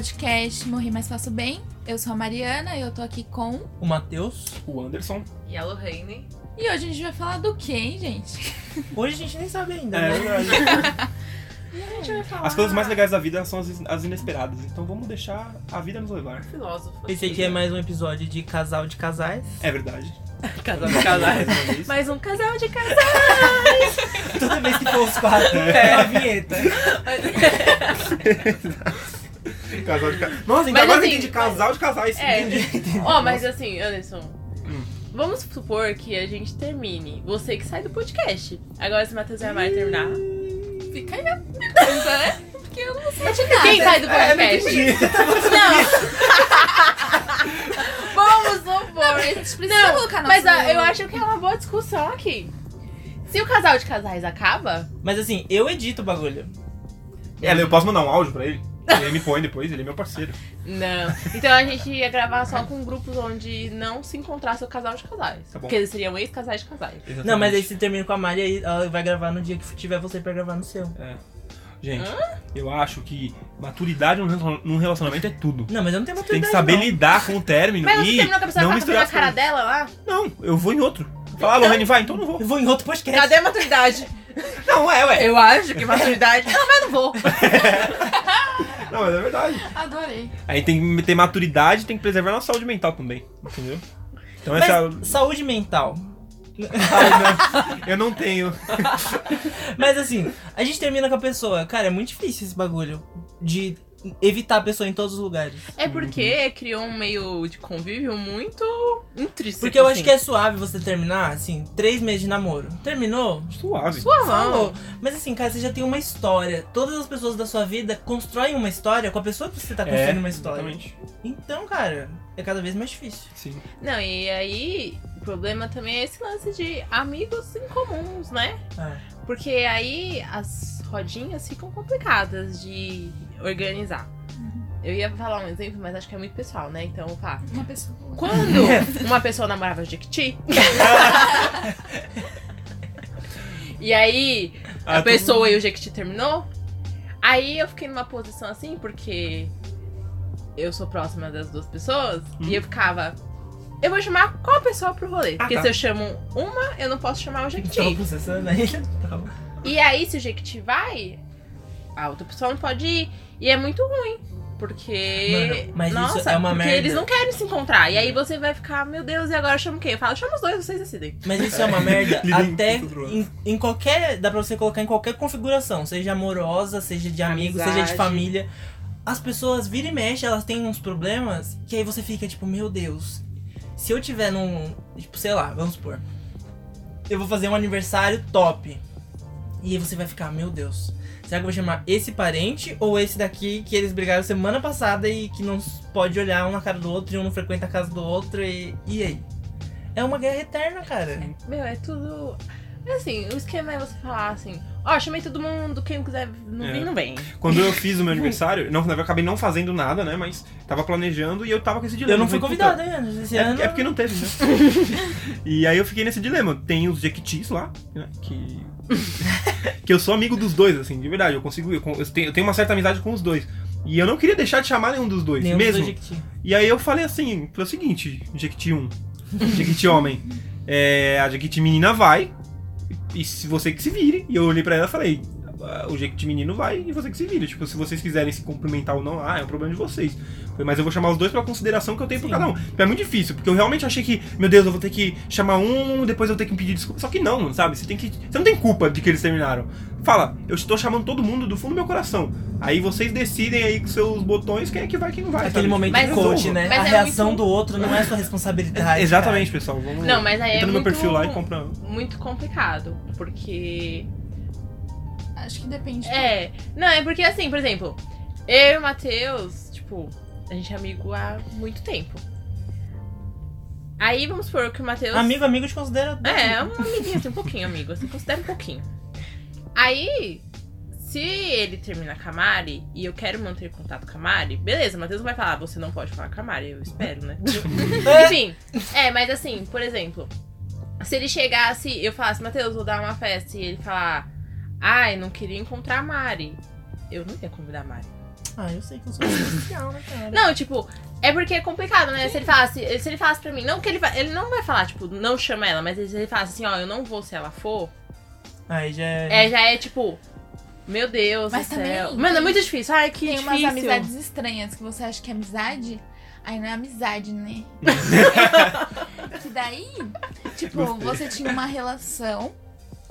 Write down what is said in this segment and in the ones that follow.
podcast Morri Mais Faço Bem. Eu sou a Mariana e eu tô aqui com. O Matheus. O Anderson. E a Lorraine. E hoje a gente vai falar do quê, hein, gente? Hoje a gente nem sabe ainda, É né? verdade. E a gente vai falar. As coisas mais legais da vida são as, as inesperadas. Então vamos deixar a vida nos levar. Filósofo. Esse aqui é mais um episódio de casal de casais. É verdade. casal de casais. Mais um casal de casais. Toda vez que for os quatro, é uma vinheta. Casal de ca... Nossa, Mas agora assim, eu entendi casal de casais. É. Entendi. Ó, mas assim, Anderson. Hum. Vamos supor que a gente termine. Você que sai do podcast. Agora se o Matheus e a Mari terminar. Fica aí a pergunta, né? Porque eu não sei de nada. Quem sai do É, não podcast? entendi. Não! Vamos supor. A gente precisa Não, colocar Mas nosso- ah, eu acho que é uma boa discussão aqui. Se o casal de casais acaba, Mas assim, eu edito o bagulho. É, eu posso mandar um áudio pra ele? Ele me põe depois, ele é meu parceiro. Não. Então a gente ia gravar só com grupos onde não se encontrasse o casal de casais. Tá bom. Porque eles seriam ex-casais de casais. Exatamente. Não, mas aí se termina com a Mari, aí ela vai gravar no dia que tiver você pra gravar no seu. É. Gente, eu acho que maturidade num relacion- num relacionamento é tudo. Não, mas eu não tenho Tem maturidade. que saber não. lidar com o término Mas você e terminou com a pessoa não que misturar na as cara coisas. dela lá? Não, eu vou em outro. Fala, Lorraine, vai, então eu não vou. Eu vou em outro podcast. Cadê a maturidade? Não, é, ué. Eu acho que maturidade. Não, mas não vou. Não, mas é verdade. Adorei. Aí tem que ter maturidade tem que preservar a nossa saúde mental também. Entendeu? Então Mas essa. é saúde mental. Ai, não, eu não tenho. Mas assim, a gente termina com a pessoa. Cara, é muito difícil esse bagulho. De evitar a pessoa em todos os lugares. É porque criou um meio de convívio muito intrínseco. Porque eu assim. acho que é suave você terminar, assim, três meses de namoro. Terminou? Suave. Falou. Mas assim, cara, você já tem uma história. Todas as pessoas da sua vida constroem uma história com a pessoa que você tá construindo uma história. Exatamente. Então, cara, é cada vez mais difícil. Sim. Não, e aí o problema também é esse lance de amigos incomuns, né? É. Porque aí as rodinhas ficam complicadas de organizar. Eu ia falar um exemplo, mas acho que é muito pessoal, né? Então, falar. Uma pessoa. Quando uma pessoa namorava Jequiti. e aí a Ah, pessoa e o Jequiti terminou. Aí eu fiquei numa posição assim, porque eu sou próxima das duas pessoas. E eu ficava. Eu vou chamar qual pessoa pro rolê? Porque tá. se eu chamo uma, eu não posso chamar o Tava Jequiti. processando ainda. Tava. E aí, se o Jequiti vai, a outra pessoa não pode ir. E é muito ruim. Porque. Mano, mas isso nossa, é uma porque merda. eles não querem se encontrar. E aí você vai ficar, meu Deus, e agora eu chamo quem? Eu falo, chama os dois, vocês decidem. Mas isso é uma merda até em, em qualquer. Dá pra você colocar em qualquer configuração, seja amorosa, seja de amigo, seja de Amizade. família. As pessoas viram e mexem, elas têm uns problemas que aí você fica tipo, meu Deus, se eu tiver num. Tipo, sei lá, vamos supor. Eu vou fazer um aniversário top. E aí você vai ficar, meu Deus. Será que eu vou chamar esse parente ou esse daqui que eles brigaram semana passada e que não pode olhar um na cara do outro e um não frequenta a casa do outro e. E aí? É uma guerra eterna, cara. Meu, é tudo. É assim, o esquema é você falar assim, ó, chamei todo mundo, quem quiser não É. vir, não vem. Quando eu fiz o meu aniversário, não, eu acabei não fazendo nada, né? Mas tava planejando e eu tava com esse dilema. Eu não fui puta, ainda. Esse É, ano. é porque não teve, né? e aí eu fiquei nesse dilema. Tem os Jequitis lá, né? Que. que eu sou amigo dos dois, assim, de verdade. Eu consigo. Eu, tenho, eu tenho uma certa amizade com os dois. E eu não queria deixar de chamar nenhum dos dois, Nenhum dos mesmo. dois. E aí eu falei assim, foi o seguinte, Jequiti 1, Jequiti homem, é, a Jequiti menina vai, e se você que se vire. E eu olhei pra ela e falei, "Ah, o Jequiti menino vai e você que se vire. Tipo, se vocês quiserem se cumprimentar ou não, ah, é um problema de vocês. Mas eu vou chamar os dois pela consideração que eu tenho por Sim. cada um. É muito difícil, porque eu realmente achei que, meu Deus, eu vou ter que chamar um, depois eu vou ter que pedir desculpa. Só que não, sabe? Você tem que. Você não tem culpa de que eles terminaram. Fala, eu estou chamando todo mundo do fundo do meu coração. Aí vocês decidem aí com seus botões quem é que vai e quem não vai. Aquele sabe? momento Mas de coach, né? Mas a é reação muito- do outro não é sua responsabilidade. Exatamente, pessoal. Vamos Não, mas aí é no meu muito- perfil lá e compra. Muito complicado, porque Acho que depende. É, não, é porque assim, por exemplo, eu e o Matheus, tipo, a gente é amigo há muito tempo. Aí vamos supor que o Matheus. Amigo, amigo te considera. É, um amiguinho, assim, um pouquinho amigo, assim, considera um pouquinho. Aí, se ele terminar com a Mari e eu quero manter contato com a Mari, beleza, o Matheus não vai falar, "Ah, você não pode falar com a Mari, eu espero, né? Enfim, é, mas assim, por exemplo, se ele chegasse, eu falasse, Matheus, vou dar uma festa, e ele falar, ai, não queria encontrar a Mari, eu não ia convidar a Mari. Ah, eu sei que eu sou especial, né, cara? Não, tipo, é porque é complicado, né? Se ele falasse, se ele falasse pra mim, não que ele vai, ele não vai falar, tipo, não chama ela, mas se ele falasse assim, ó, eu não vou se ela for, Aí já é. é, já é tipo, meu Deus Mas do também céu. tem- Mano, é muito difícil. Ai, que Tem difícil. umas amizades estranhas que você acha que é amizade, aí não é amizade, né? que daí, tipo, Gostei. você tinha uma relação,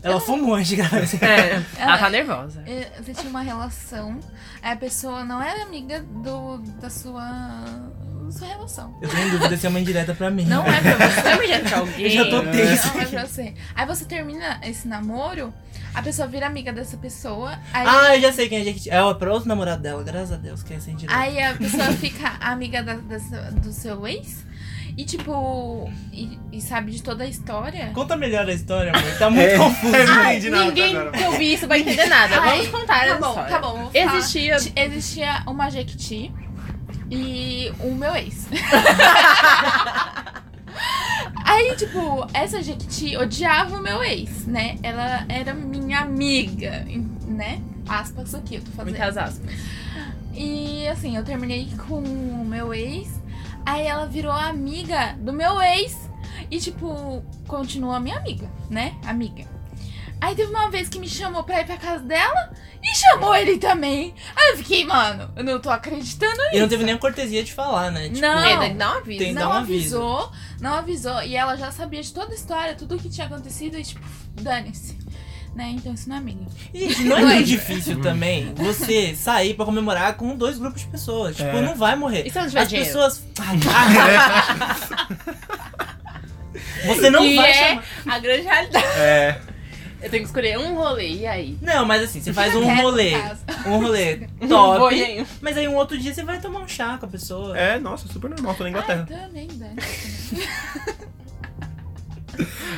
Ela fumou antes de gravar esse É, ela tá nervosa. eh, você tinha uma relação, aí a pessoa não era amiga do, da sua, da sua relação. Eu tenho dúvida se é uma indireta pra mim. Não é pra você. Você me pra alguém? Eu já tô tenso. Não é pra você. Aí você termina esse namoro, a pessoa vira amiga dessa pessoa, aí, Ah, eu já sei quem é Jequiti. É pra outro namorado dela, graças a Deus, que é essa indireta. aí a pessoa fica amiga da- dessa- do seu ex e tipo, e, e sabe de toda a história. Conta melhor a história, amor. Tá muito É, confuso. não entendi nada Ninguém agora. que ouvir isso vai entender nada. Ai, Vamos contar Tá essa bom, história. tá bom. Existia. Existia uma Jequiti e o meu ex. Aí, tipo, essa Jequiti odiava o meu ex, né? Ela era minha amiga, né? Aspas aqui, eu tô fazendo. Muitas aspas. E assim, eu terminei com o meu ex. Aí ela virou amiga do meu ex. E, tipo, continua minha amiga, né? Amiga. Aí teve uma vez que me chamou pra ir pra casa dela e chamou ele também. Aí eu fiquei, mano, eu não tô acreditando E não teve nem a cortesia de falar, né? Tipo, Não. É, dá um aviso. Tem- não um aviso. avisou, não avisou. E ela já sabia de toda a história, tudo o que tinha acontecido e, tipo, dane-se. Né? Então isso não é amiga. E, não é muito difícil também você sair pra comemorar com dois grupos de pessoas. Tipo, É. não vai morrer. E se eu não tiver As dinheiro? pessoas. você não que vai é chamar. a grande realidade. É. Eu tenho que escolher um rolê, e aí? Não, mas assim, você faz um rolê. Um rolê top. nenhum. Mas aí um outro dia você vai tomar um chá com a pessoa. É, nossa, super normal, tô na Ah, Inglaterra. também, dane-se.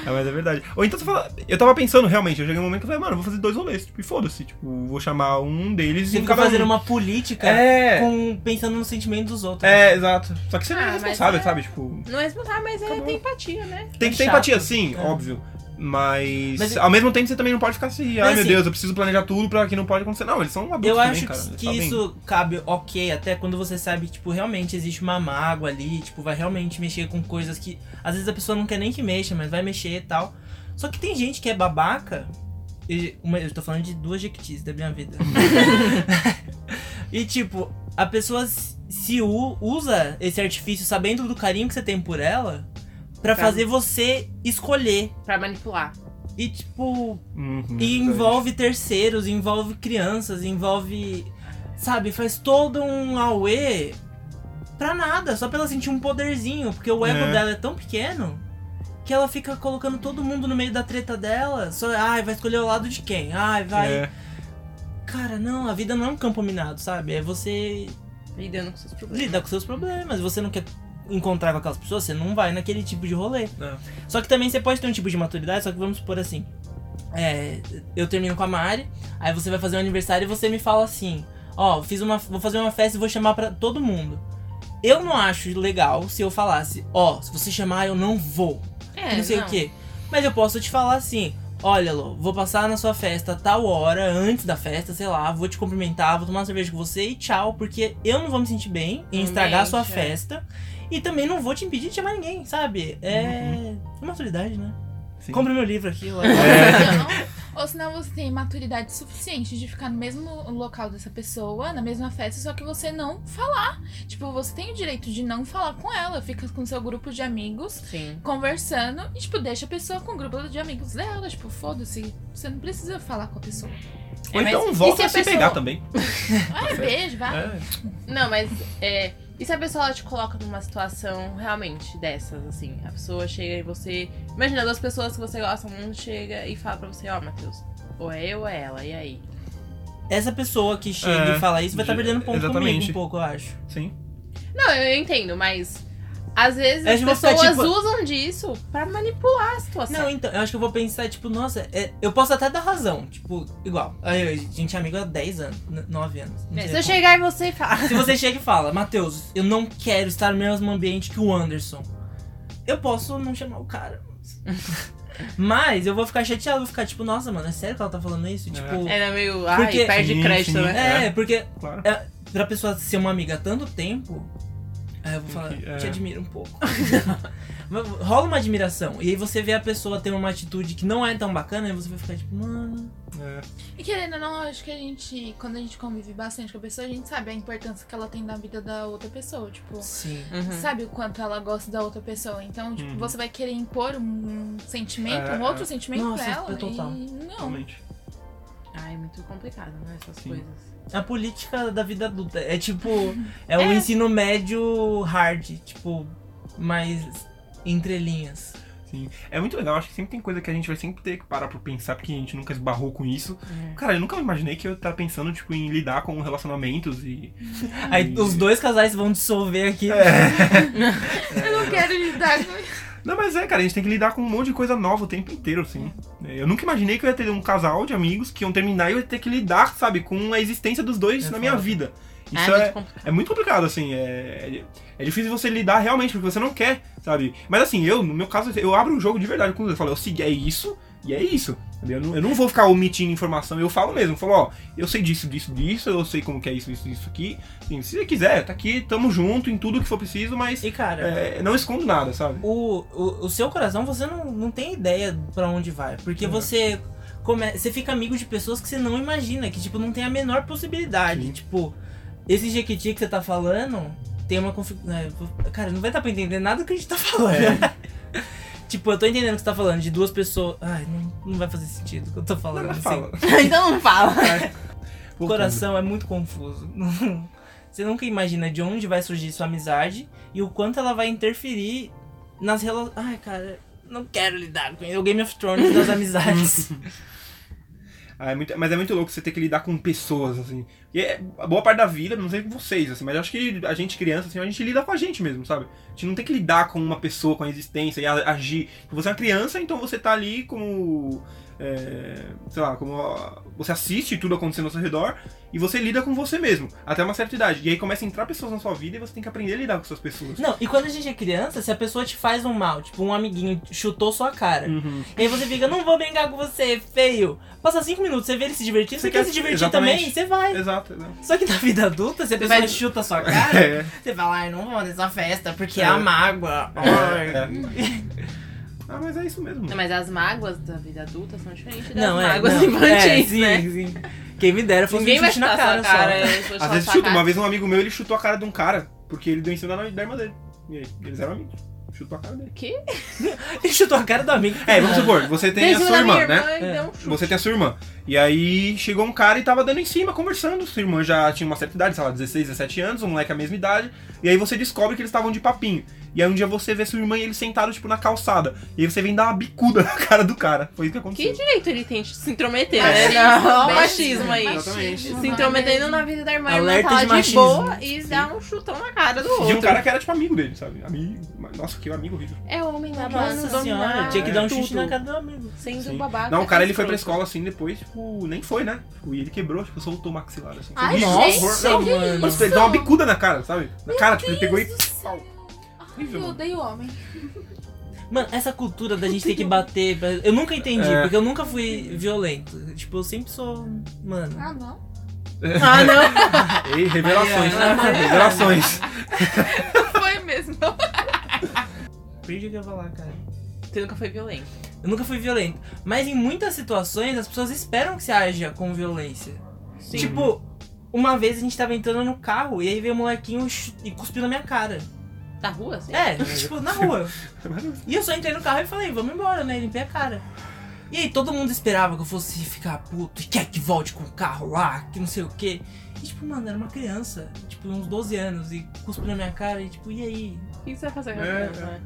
É, mas é verdade. Ou então você fala. Eu tava pensando realmente, eu cheguei um momento que eu falei, mano, eu vou fazer dois rolês, tipo, e foda-se. Tipo, vou chamar um deles Você e fica cada um. fazendo uma política É. com, pensando no sentimento dos outros. É, exato. Só que você não Ah, é responsável, é- sabe? Tipo. Não é escutar, mas é, tem empatia, né? Tem É que ter chato. empatia, sim, É. óbvio. Mas, Mas- ao mesmo tempo você também não pode ficar assim, ai Mas, meu assim, Deus, eu preciso planejar tudo pra que não pode acontecer. Não, eles são adultos Eu também, acho cara. eles que sabem. isso cabe ok até quando você sabe que, tipo, realmente existe uma mágoa ali, tipo, vai realmente mexer com coisas que às vezes a pessoa não quer nem que mexa, mas vai mexer e tal. Só que tem gente que é babaca. E uma, eu tô falando de duas jequitis da minha vida. e tipo, a pessoa se usa esse artifício sabendo do carinho que você tem por ela pra Pra- fazer você escolher. Pra manipular. E tipo, Uhum, e verdade. envolve terceiros, envolve crianças, envolve. Sabe, faz todo um auê pra nada, só pra ela sentir um poderzinho, porque o ego É. dela é tão pequeno que ela fica colocando todo mundo no meio da treta dela. Só, ai, vai escolher o lado de quem? Ai, vai. É, Cara, não, a vida não é um campo minado, sabe? É você Lidando com seus problemas. lidar com seus problemas. Você não quer encontrar com aquelas pessoas, você não vai naquele tipo de rolê. É. Só que também você pode ter um tipo de maturidade, só que vamos supor assim. É, eu termino com a Mari, aí você vai fazer um aniversário e você me fala assim: Ó, fiz uma, vou fazer uma festa e vou chamar pra todo mundo. Eu não acho legal se eu falasse: Ó, se você chamar, eu não vou. É, não sei o quê. Mas eu posso te falar assim: Olha, Lô, vou passar na sua festa a tal hora, antes da festa, sei lá, vou te cumprimentar, vou tomar uma cerveja com você e tchau, porque eu não vou me sentir bem em estragar a sua é. festa. E também não vou te impedir de chamar ninguém, sabe? É. Maturidade, né? sim. Compre meu livro aqui. Lá. Ou senão você tem maturidade suficiente de ficar no mesmo local dessa pessoa, na mesma festa, só que você não falar. Tipo, você tem o direito de não falar com ela, fica com seu grupo de amigos Sim. conversando e, tipo, deixa a pessoa com o grupo de amigos dela. Tipo, foda-se, você não precisa falar com a pessoa. Ou É, mas então e volta se a a se pessoa- pegar também. Ah, beijo, vai. É. Não, mas é. E se a pessoa ela te coloca numa situação realmente dessas, assim? A pessoa chega e você. Imagina, duas pessoas que você gosta muito chega e fala pra você, ó, Matheus, ou é eu ou é ela, e aí? Essa pessoa que chega É, e fala isso vai estar já- perdendo ponto comigo exatamente. um pouco, eu acho. Sim. Não, eu entendo, mas. Às vezes É, as tipo, ficar, pessoas tipo- usam disso pra manipular a situação. Não, então, eu acho que eu vou pensar, tipo, nossa, é- eu posso até dar razão. Tipo, igual. A gente é amigo há 10 anos, n- 9 anos. É, se eu chegar e você falar. Se você chega e fala, Matheus, eu não quero estar no mesmo ambiente que o Anderson. Eu posso não chamar o cara. Mas eu vou ficar chateado, vou ficar tipo, nossa, mano, é sério que ela tá falando isso? Tipo. Era meio. Ai, Porque- perde crédito, né? É, porque Claro. pra pessoa ser uma amiga há tanto tempo, aí eu vou falar, é. te admiro um pouco. Mas rola uma admiração. E aí você vê a pessoa ter uma atitude que não é tão bacana, e você vai ficar tipo, mano. É. E querendo ou não, acho que a gente, quando a gente convive bastante com a pessoa, a gente sabe a importância que ela tem na vida da outra pessoa. Tipo, Sim. Uhum. sabe o quanto ela gosta da outra pessoa. Então, tipo, Uhum. você vai querer impor um sentimento, É, um outro é. sentimento Nossa, pra ela. total. E não. Realmente. Ai, é muito complicado, né? Essas Sim. coisas. A política da vida adulta. É tipo. É o É. ensino médio hard. Tipo, mais entre linhas. Sim. É muito legal, acho que sempre tem coisa que a gente vai sempre ter que parar pra pensar, porque a gente nunca esbarrou com isso. É. Cara, eu nunca imaginei que eu tava pensando, tipo, em lidar com relacionamentos e. Aí os dois casais vão dissolver aqui. Eu não quero lidar com isso. Não, mas é, cara, a gente tem que lidar com um monte de coisa nova o tempo inteiro, assim. Eu nunca imaginei que eu ia ter um casal de amigos que iam terminar e eu ia ter que lidar, sabe, com a existência dos dois É na minha vida. Ah, Isso é é, muito complicado. é muito complicado, assim. É, é difícil você lidar realmente, porque você não quer, sabe? Mas assim, eu, no meu caso, eu abro o jogo de verdade com eles. Eu falo, eu segui, é isso e é isso. Eu não, eu não vou ficar omitindo informação, eu falo mesmo. Eu falo, ó, eu sei disso, disso, disso, eu sei como que é isso, isso, isso aqui. Assim, se você quiser, tá aqui, tamo junto em tudo que for preciso, mas E cara, é, não escondo nada, sabe? o, o, o seu coração você não, não tem ideia pra onde vai. Porque Uhum. você. Come, você fica amigo de pessoas que você não imagina, que tipo, não tem a menor possibilidade. Sim. Tipo, esse Jequiti que você tá falando tem uma configuração. Cara, não vai dar pra entender nada do que a gente tá falando. É. tipo, eu tô entendendo o que você tá falando, de duas pessoas. Ai, não, não vai fazer sentido o que eu tô falando. Não, assim. fala. então não fala. O coração é muito confuso. Você nunca imagina de onde vai surgir sua amizade e o quanto ela vai interferir nas relações. Ai, cara, não quero lidar com. É o Game of Thrones das amizades. Ah, é muito- mas é muito louco você ter que lidar com pessoas, assim. E é, a boa parte da vida, não sei vocês, assim, mas acho que a gente, criança, assim, a gente lida com a gente mesmo, sabe? A gente não tem que lidar com uma pessoa, com a existência e agir. Você é uma criança, então você tá ali como. É, sei lá, como. Você assiste tudo acontecendo ao seu redor e você lida com você mesmo, até uma certa idade. E aí começa a entrar pessoas na sua vida e você tem que aprender a lidar com essas pessoas. não, e quando a gente é criança, se a pessoa te faz um mal, tipo um amiguinho chutou sua cara. Uhum. E aí você fica, não vou brincar com você, feio. Passa cinco minutos, você vê ele se divertindo, você, Você quer, quer- se divertir exatamente. também, você vai. Exato, exato. Só que na vida adulta, se a pessoa vai- chuta sua cara, É, você fala, ai, não vou nessa festa porque é, É. a mágoa. é. Ah, mas é isso mesmo. Não, mas as mágoas da vida adulta são diferentes das Não, é. mágoas não, infantis, é, sim, né? sim. Quem me dera fosse Ninguém um chute na chutar cara, cara. só. Às vezes chuta. cara. Uma vez um amigo meu, ele chutou a cara de um cara, porque ele deu em cima da, da irmã dele. E aí, eles eram amigos. Chutou a cara dele. Que? Ele chutou a cara do amigo. É, vamos supor, você tem a sua da minha irmã, né? É. um. Você tem a sua irmã. E aí chegou um cara e tava dando em cima, conversando. Sua irmã já tinha uma certa idade, sei lá, 16, 17 anos, o moleque a mesma idade. E aí você descobre que eles estavam de papinho. E aí um dia você vê sua irmã e eles sentaram, tipo, na calçada. E aí você vem dar uma bicuda na cara do cara. Foi isso que Que aconteceu. direito ele tem de se intrometer, né? Não, Bem- machismo aí. Exatamente. Se intrometendo na vida da irmã, Alerta tá de de machismo. boa e dá um chutão na cara do E outro. um cara que era, tipo, amigo dele, sabe? Amigo. Nossa, que amigo horrível. É homem na Nossa senhora, tinha que dar um chute tudo. na cara do amigo. Sendo Sim. babaca. Não, o cara ele foi pra escola assim, depois, tipo, nem foi, né? Tipo, e ele quebrou, tipo, soltou o maxilar assim. Foi Ai, gente, Horror. Nossa, Não, mano. Mano, ele deu uma bicuda na cara, sabe? Na cara, tipo, ele pegou e. eu odeio homem. Mano, essa cultura da gente ter que bater. Eu nunca entendi, É. porque eu nunca fui violento. Tipo, eu sempre sou. Mano. Ah, não. Ah, não. Ei, revelações. Ai, ai, ai. revelações. Foi mesmo. Perdi o que eu ia falar, cara. Você nunca foi violento. Eu nunca fui violento. Mas em muitas situações as pessoas esperam que você haja com violência. Sim. Tipo, uma vez a gente tava entrando no carro e aí veio um molequinho e cuspiu na minha cara. Da rua, assim? É, tipo, na rua. E eu só entrei no carro e falei, vamos embora, né? Limpei a cara. E aí todo mundo esperava que eu fosse ficar puto e quer que volte com o carro lá, que não sei o quê. E tipo, mano, era uma criança, tipo, uns 12 anos, e cuspiu na minha cara e tipo, e aí? O que você vai fazer com a É, criança, né?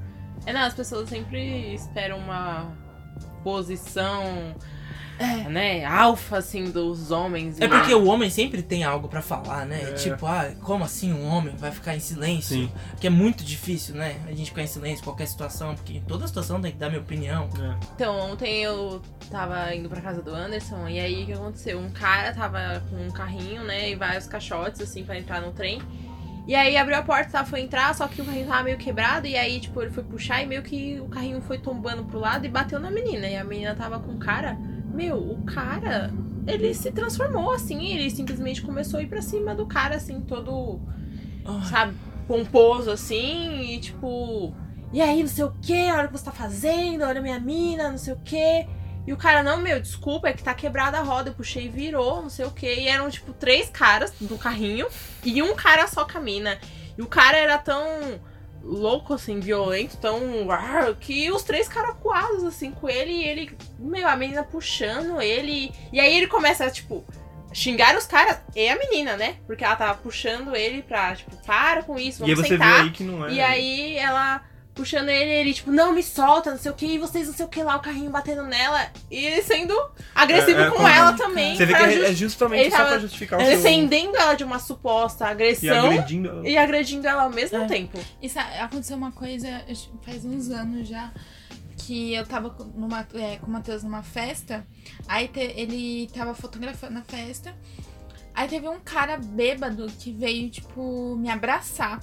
É, não, as pessoas sempre esperam uma posição, É. né, alfa, assim, dos homens. É porque o homem sempre tem algo pra falar, né? É. Tipo, ah, como assim um homem vai ficar em silêncio? Sim. Que é muito difícil, né? A gente ficar em silêncio em qualquer situação, porque em toda situação tem que dar minha opinião. É. Então, ontem eu tava indo pra casa do Anderson, e aí o que aconteceu? Um cara tava com um carrinho, né, e vários caixotes, assim, pra entrar no trem. E aí abriu a porta, tá, foi entrar, só que o carrinho tava meio quebrado, e aí, tipo, ele foi puxar e meio que o carrinho foi tombando pro lado e bateu na menina. E a menina tava com o cara. Meu, o cara ele se transformou, assim, ele simplesmente começou a ir pra cima do cara, assim, todo, sabe, pomposo, assim, e tipo. E aí, não sei o que, olha o que você tá fazendo, olha minha mina, não sei o que. E o cara, não, meu, desculpa, é que tá quebrada a roda, eu puxei e virou, não sei o que. E eram, tipo, três caras do carrinho e um cara só com a mina. E o cara era tão louco, assim, violento, tão. que os três caras coados, assim, com ele, e ele, meu, a menina puxando ele. E aí ele começa, tipo, xingar os caras e a menina, né? Porque ela tava puxando ele pra, tipo, para com isso, E aí vamos você vê sentar. aí que não é. E aí ela puxando ele, ele, tipo, não me solta, não sei o que, e vocês não sei o que lá, o carrinho batendo nela. E ele sendo agressivo É, é, com ela também. Você vê que é, just- é justamente ele só pra justificar o seu... defendendo ela de uma suposta E agressão agredindo ela. e agredindo ela ao mesmo É. tempo. Isso aconteceu uma coisa faz uns anos já. Que eu tava com, numa, é, com o Matheus numa festa. Aí te- ele tava fotografando a festa. Aí teve um cara bêbado que veio, tipo, me abraçar.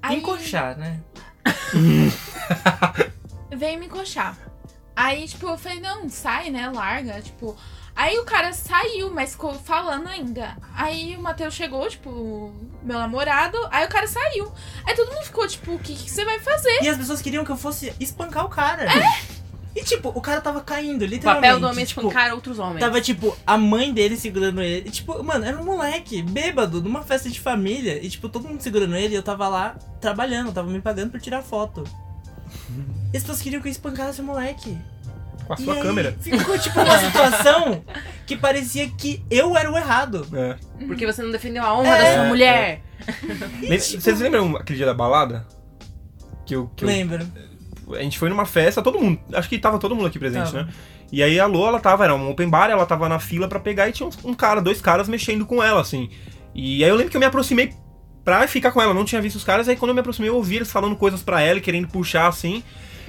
Aí Encoxar, né? veio me encoxar. Aí, tipo, eu falei, não, sai, né? Larga, tipo. Aí o cara saiu, mas ficou falando ainda. Aí o Matheus chegou, tipo, meu namorado. Aí o cara saiu. Aí todo mundo ficou, tipo, o que, que você vai fazer? E as pessoas queriam que eu fosse espancar o cara. E tipo, o cara tava caindo, O literalmente. papel do homem é tipo, espancar outros homens. Tava, tipo, a mãe dele segurando ele. E, tipo, mano, era um moleque, bêbado, numa festa de família. E, tipo, todo mundo segurando ele e eu tava lá trabalhando, tava me pagando pra tirar foto. E as pessoas queriam que eu espancasse o moleque. Com a E sua aí, câmera. Ficou, tipo, uma situação que parecia que eu era o errado. É. Porque você não defendeu a honra É. da sua mulher. Lem- Vocês lembram aquele dia da balada? Que eu, que eu- Lembro. A gente foi numa festa, todo mundo, acho que tava todo mundo aqui presente, Tava. né? E aí a Lô, ela tava, era um open bar, ela tava na fila pra pegar e tinha um, cara, dois caras mexendo com ela, assim. E aí eu lembro que eu me aproximei pra ficar com ela, não tinha visto os caras, aí quando eu me aproximei eu ouvi eles falando coisas pra ela, querendo puxar, assim.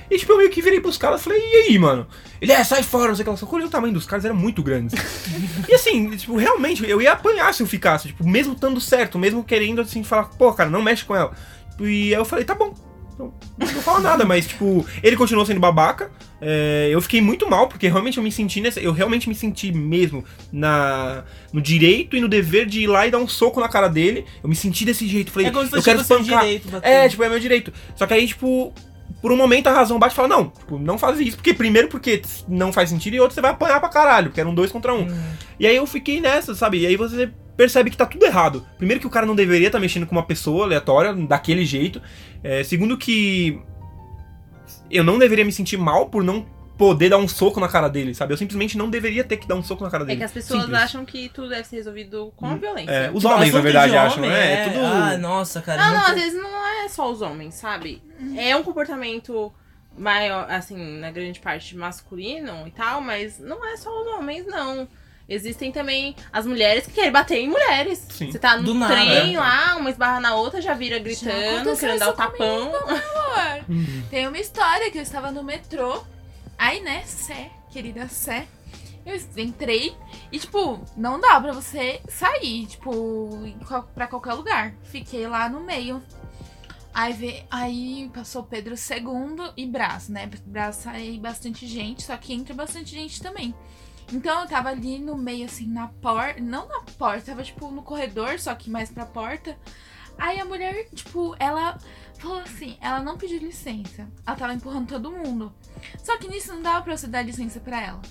E tipo, eu meio que virei pros caras e falei, e aí, mano? Ele, é, sai fora, não sei o que lá. Só que o tamanho dos caras, era muito grande. e assim, tipo, realmente, eu ia apanhar se eu ficasse, tipo, mesmo estando certo, mesmo querendo, assim, falar, pô, cara, não mexe com ela. E aí eu falei, tá bom. Não, não vou falar nada, mas, tipo, ele continuou sendo babaca. É, eu fiquei muito mal, porque realmente eu me senti nessa. Eu realmente me senti mesmo na, no direito e no dever de ir lá e dar um soco na cara dele. Eu me senti desse jeito. Falei, É como se eu quero espancar. direito. bater. É, tipo, é meu direito. Só que aí, tipo, por um momento a razão bate e fala, não, tipo, não faz isso. Porque primeiro porque não faz sentido e outro você vai apanhar pra caralho, porque era um dois contra um. Hum. E aí eu fiquei nessa, sabe? E aí você percebe que tá tudo errado. Primeiro que o cara não deveria estar mexendo com uma pessoa aleatória, daquele jeito. É, segundo que eu não deveria me sentir mal por não poder dar um soco na cara dele, sabe? Eu simplesmente não deveria ter que dar um soco na cara É dele. que as pessoas Simples. acham que tudo deve ser resolvido com a Hum, violência. É, os Tipo, homens, na verdade, de acham, homem, né? É tudo... Ah, nossa, cara. Não, não, nunca- às vezes não é só os homens, sabe? É um comportamento maior, assim, na grande parte masculino e tal, mas não é só os homens, não. Existem também as mulheres que querem bater em mulheres. Sim. Você tá no Do nada. trem lá, uma esbarra na outra, já vira gritando, aconteceu querendo dar o tapão. Amor, Uhum. Tem uma história que eu estava no metrô. Aí, né, Sé, querida Sé, eu entrei e, tipo, não dá pra você sair, tipo, pra qualquer lugar. Fiquei lá no meio. Aí, vê, aí passou Pedro II e Brás, né? Brás sai bastante gente, só que entra bastante gente também. Então eu tava ali no meio, assim, na porta. Não na porta, tava tipo no corredor, só que mais pra porta. Aí a mulher, tipo, ela falou assim: ela não pediu licença. Ela tava empurrando todo mundo. Só que nisso não dava pra você dar licença pra ela.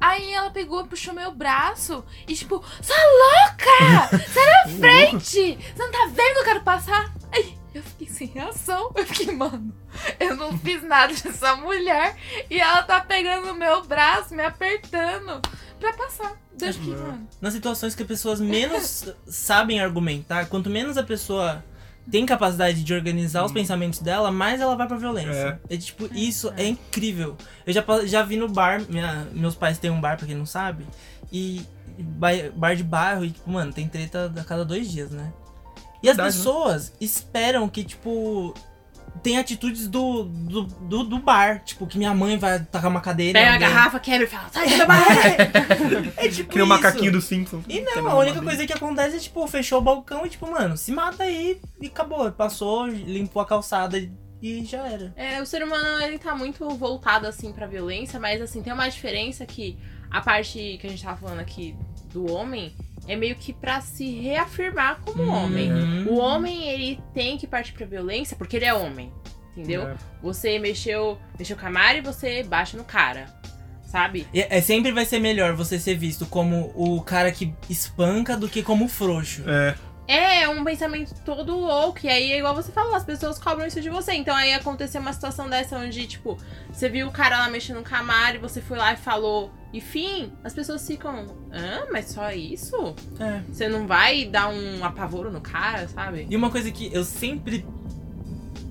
Aí ela pegou, puxou meu braço e, tipo, sua louca! Sai da frente! Você não tá vendo que eu quero passar? Aí eu fiquei sem reação. Eu fiquei, mano, eu não fiz nada dessa mulher e ela tá pegando o meu braço, me apertando pra passar. Deus que, mano. Nas situações que as pessoas menos sabem argumentar, quanto menos a pessoa tem capacidade de organizar os pensamentos dela, mais ela vai pra violência. É, tipo, isso é incrível. Eu já, já vi no bar, minha- meus pais têm um bar, pra quem não sabe, e ba- bar de bairro, e tipo, mano, tem treta a cada dois dias, né? E as Verdade, né? pessoas esperam que, tipo, tem atitudes do, do, do, do bar. Tipo, que minha mãe vai tacar uma cadeira. Pega a garrafa, quebra e fala, sai do meu bar! É tipo o isso. macaquinho do Simpsons. E não, a única coisa que acontece é, tipo, fechou o balcão e, tipo, mano, se mata aí e acabou. Passou, limpou a calçada e já era. É, o ser humano, ele tá muito voltado, assim, pra violência, mas, assim, tem uma diferença que a parte que a gente tava falando aqui do homem é meio que pra se reafirmar como Hum, homem. Uhum. O homem, ele tem que partir pra violência porque ele é homem. Entendeu? É. Você mexeu, mexeu com a Mari, você baixa no cara. Sabe? E É, sempre vai ser melhor você ser visto como o cara que espanca do que como frouxo. É. É um pensamento todo louco. E aí, é igual você falou, as pessoas cobram isso de você. Então aí aconteceu uma situação dessa onde, tipo, você viu o cara lá mexendo com a Mari, você foi lá e falou. E fim, as pessoas ficam. Hã? Mas só isso? É. Você não vai dar um apavoro no cara, sabe? E uma coisa que eu sempre.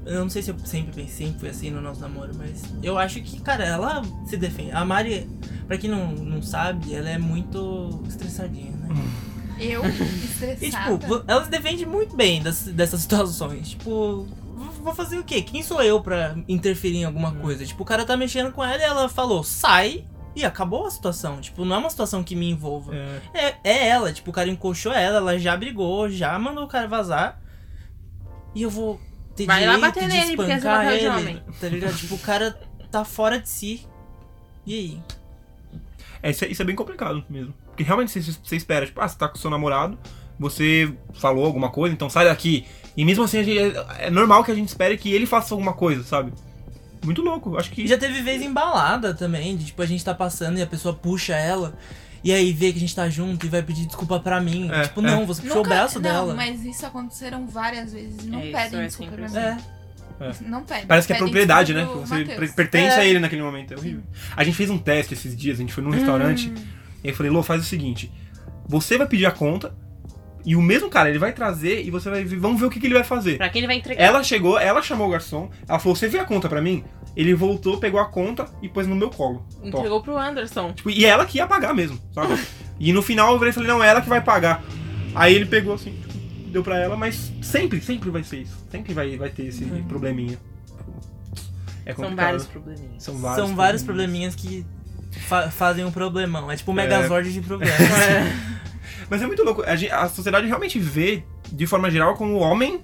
Eu não sei se eu sempre pensei, sempre foi assim no nosso namoro, mas eu acho que, cara, ela se defende. A Mari, pra quem não, não sabe, ela é muito estressadinha, né? Eu, estressada. E, tipo, ela se defende muito bem das, dessas situações. Tipo, vou fazer o quê? Quem sou eu pra interferir em alguma coisa? Tipo, o cara tá mexendo com ela e ela falou, sai. E acabou a situação. Tipo, não é uma situação que me envolva. É. É, é ela, tipo, o cara encoxou ela, ela já brigou, já mandou o cara vazar. E eu vou ter Vai lá direito bater de nele, porque você espancar bateu de ele, homem. Tá ligado? tipo, o cara tá fora de si. E aí? É, isso, é, isso é bem complicado mesmo. Porque realmente você, você espera, tipo, ah, você tá com seu namorado, você falou alguma coisa, então sai daqui. E mesmo assim, a gente- é, é normal que a gente espere que ele faça alguma coisa, sabe? Muito louco, acho que. E já teve vez embalada também, de tipo, a gente tá passando e a pessoa puxa ela. E aí vê que a gente tá junto e vai pedir desculpa pra mim. É, tipo, é. não, você puxou o braço não, dela. mas isso aconteceram várias vezes. Não É, pedem é desculpa pra mim. É. Não pedem. Parece que é propriedade, né? Você Matheus. pertence É. a ele naquele momento. É horrível. A gente fez um teste esses dias, a gente foi num restaurante. Hum. E aí eu falei, Lô, faz o seguinte: você vai pedir a conta, e o mesmo cara, ele vai trazer e você vai ver, vamos ver o que, que ele vai fazer. Pra quem ele vai entregar. Ela chegou, ela chamou o garçom, ela falou, você vê a conta pra mim? Ele voltou, pegou a conta e pôs no meu colo. Tó. Entregou pro Anderson. Tipo, e ela que ia pagar mesmo, sabe? e no final eu falei, não, é ela que vai pagar. Aí ele pegou assim, tipo, deu pra ela, mas sempre, sempre vai ser isso. Sempre vai, vai ter esse Uhum. probleminha. É São vários probleminhas. São vários, São vários probleminhas que fa- fazem um problemão. É tipo o Megazord de problemas. Mas é muito louco. A, gen- a sociedade realmente vê, de forma geral, como o homem.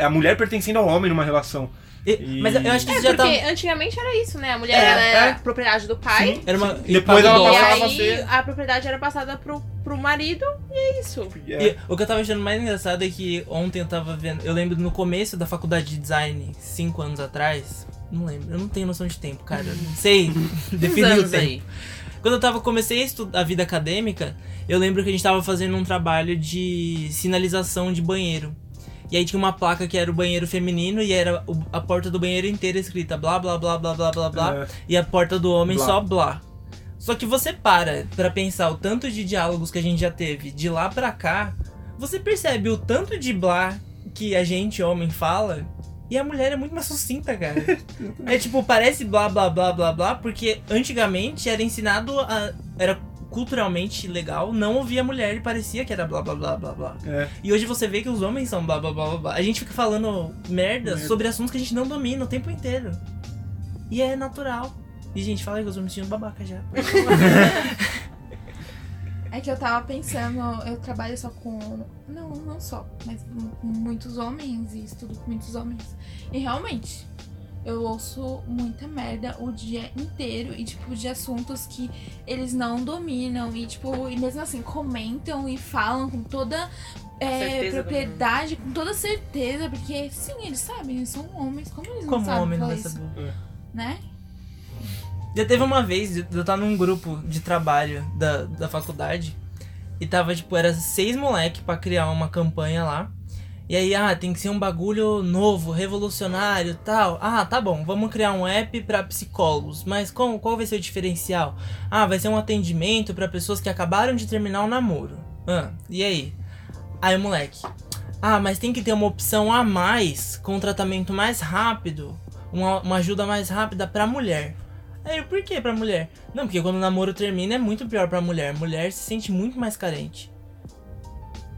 A mulher pertencendo ao homem numa relação. E- E- Mas eu acho que É, isso já porque tá. antigamente era isso, né? A mulher É, era é. propriedade do pai. Era uma. E depois ela E passava a aí ser- a propriedade era passada pro, pro marido e é isso. É. E o que eu tava achando mais engraçado é que ontem eu tava vendo. Eu lembro no começo da faculdade de design, cinco anos atrás. Não lembro, eu não tenho noção de tempo, cara. Não sei definir o tempo. aí. Quando eu tava, comecei a estudar a vida acadêmica, eu lembro que a gente tava fazendo um trabalho de sinalização de banheiro. E aí tinha uma placa que era o banheiro feminino e era a porta do banheiro inteira escrita blá blá blá blá blá blá blá. É. E a porta do homem Blá. só blá. Só que você para pra pensar o tanto de diálogos que a gente já teve de lá pra cá, você percebe o tanto de blá que a gente, homem, fala. E a mulher é muito mais sucinta, cara. é tipo, parece blá blá blá blá blá, porque antigamente era ensinado a. Era culturalmente legal não ouvir a mulher e parecia que era blá blá blá blá blá. É. E hoje você vê que os homens são blá blá blá blá blá. A gente fica falando merda, Merda. sobre assuntos que a gente não domina o tempo inteiro. E é natural. E gente, fala que eu tô me sentindo babaca já. É que eu tava pensando, eu trabalho só com. Não, não só, mas com muitos homens e estudo com muitos homens. E realmente, eu ouço muita merda o dia inteiro e, tipo, de assuntos que eles não dominam. E, tipo, e mesmo assim, comentam e falam com toda é, propriedade, com toda certeza, porque sim, eles sabem, eles são homens, como eles não Como sabem homem não vai saber. né? Já teve uma vez eu estar num grupo de trabalho da, da faculdade e tava, tipo, era seis moleque pra criar uma campanha lá. E aí, ah, tem que ser um bagulho novo, revolucionário tal. Ah, tá bom, vamos criar um app pra psicólogos. Mas como, qual vai ser o diferencial? Ah, vai ser um atendimento pra pessoas que acabaram de terminar o namoro. Ah, e aí? Aí moleque. Ah, mas tem que ter uma opção a mais, com um tratamento mais rápido, uma, uma ajuda mais rápida pra mulher. Aí, eu, por que pra mulher? Não, porque quando o namoro termina é muito pior pra mulher. Mulher se sente muito mais carente.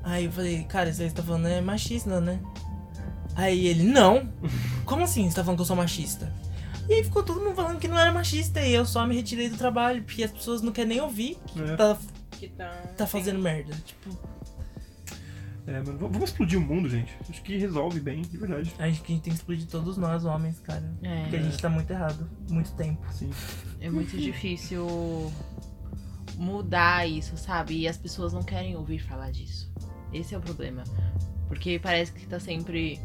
Aí eu falei, cara, isso aí que você tá falando é machista, né? Aí ele, não. Como assim você tá falando que eu sou machista? E aí ficou todo mundo falando que não era machista e eu só me retirei do trabalho, porque as pessoas não querem nem ouvir que É. tá, Que tá, tá fazendo merda. Tipo, É, mano, vamos explodir o mundo, gente. Acho que resolve bem, de verdade. a gente, a gente tem que explodir todos nós, homens, cara. Porque a É, gente tá muito errado. Muito tempo. Sim. é muito difícil mudar isso, sabe? E as pessoas não querem ouvir falar disso. Esse é o problema. Porque parece que tá sempre.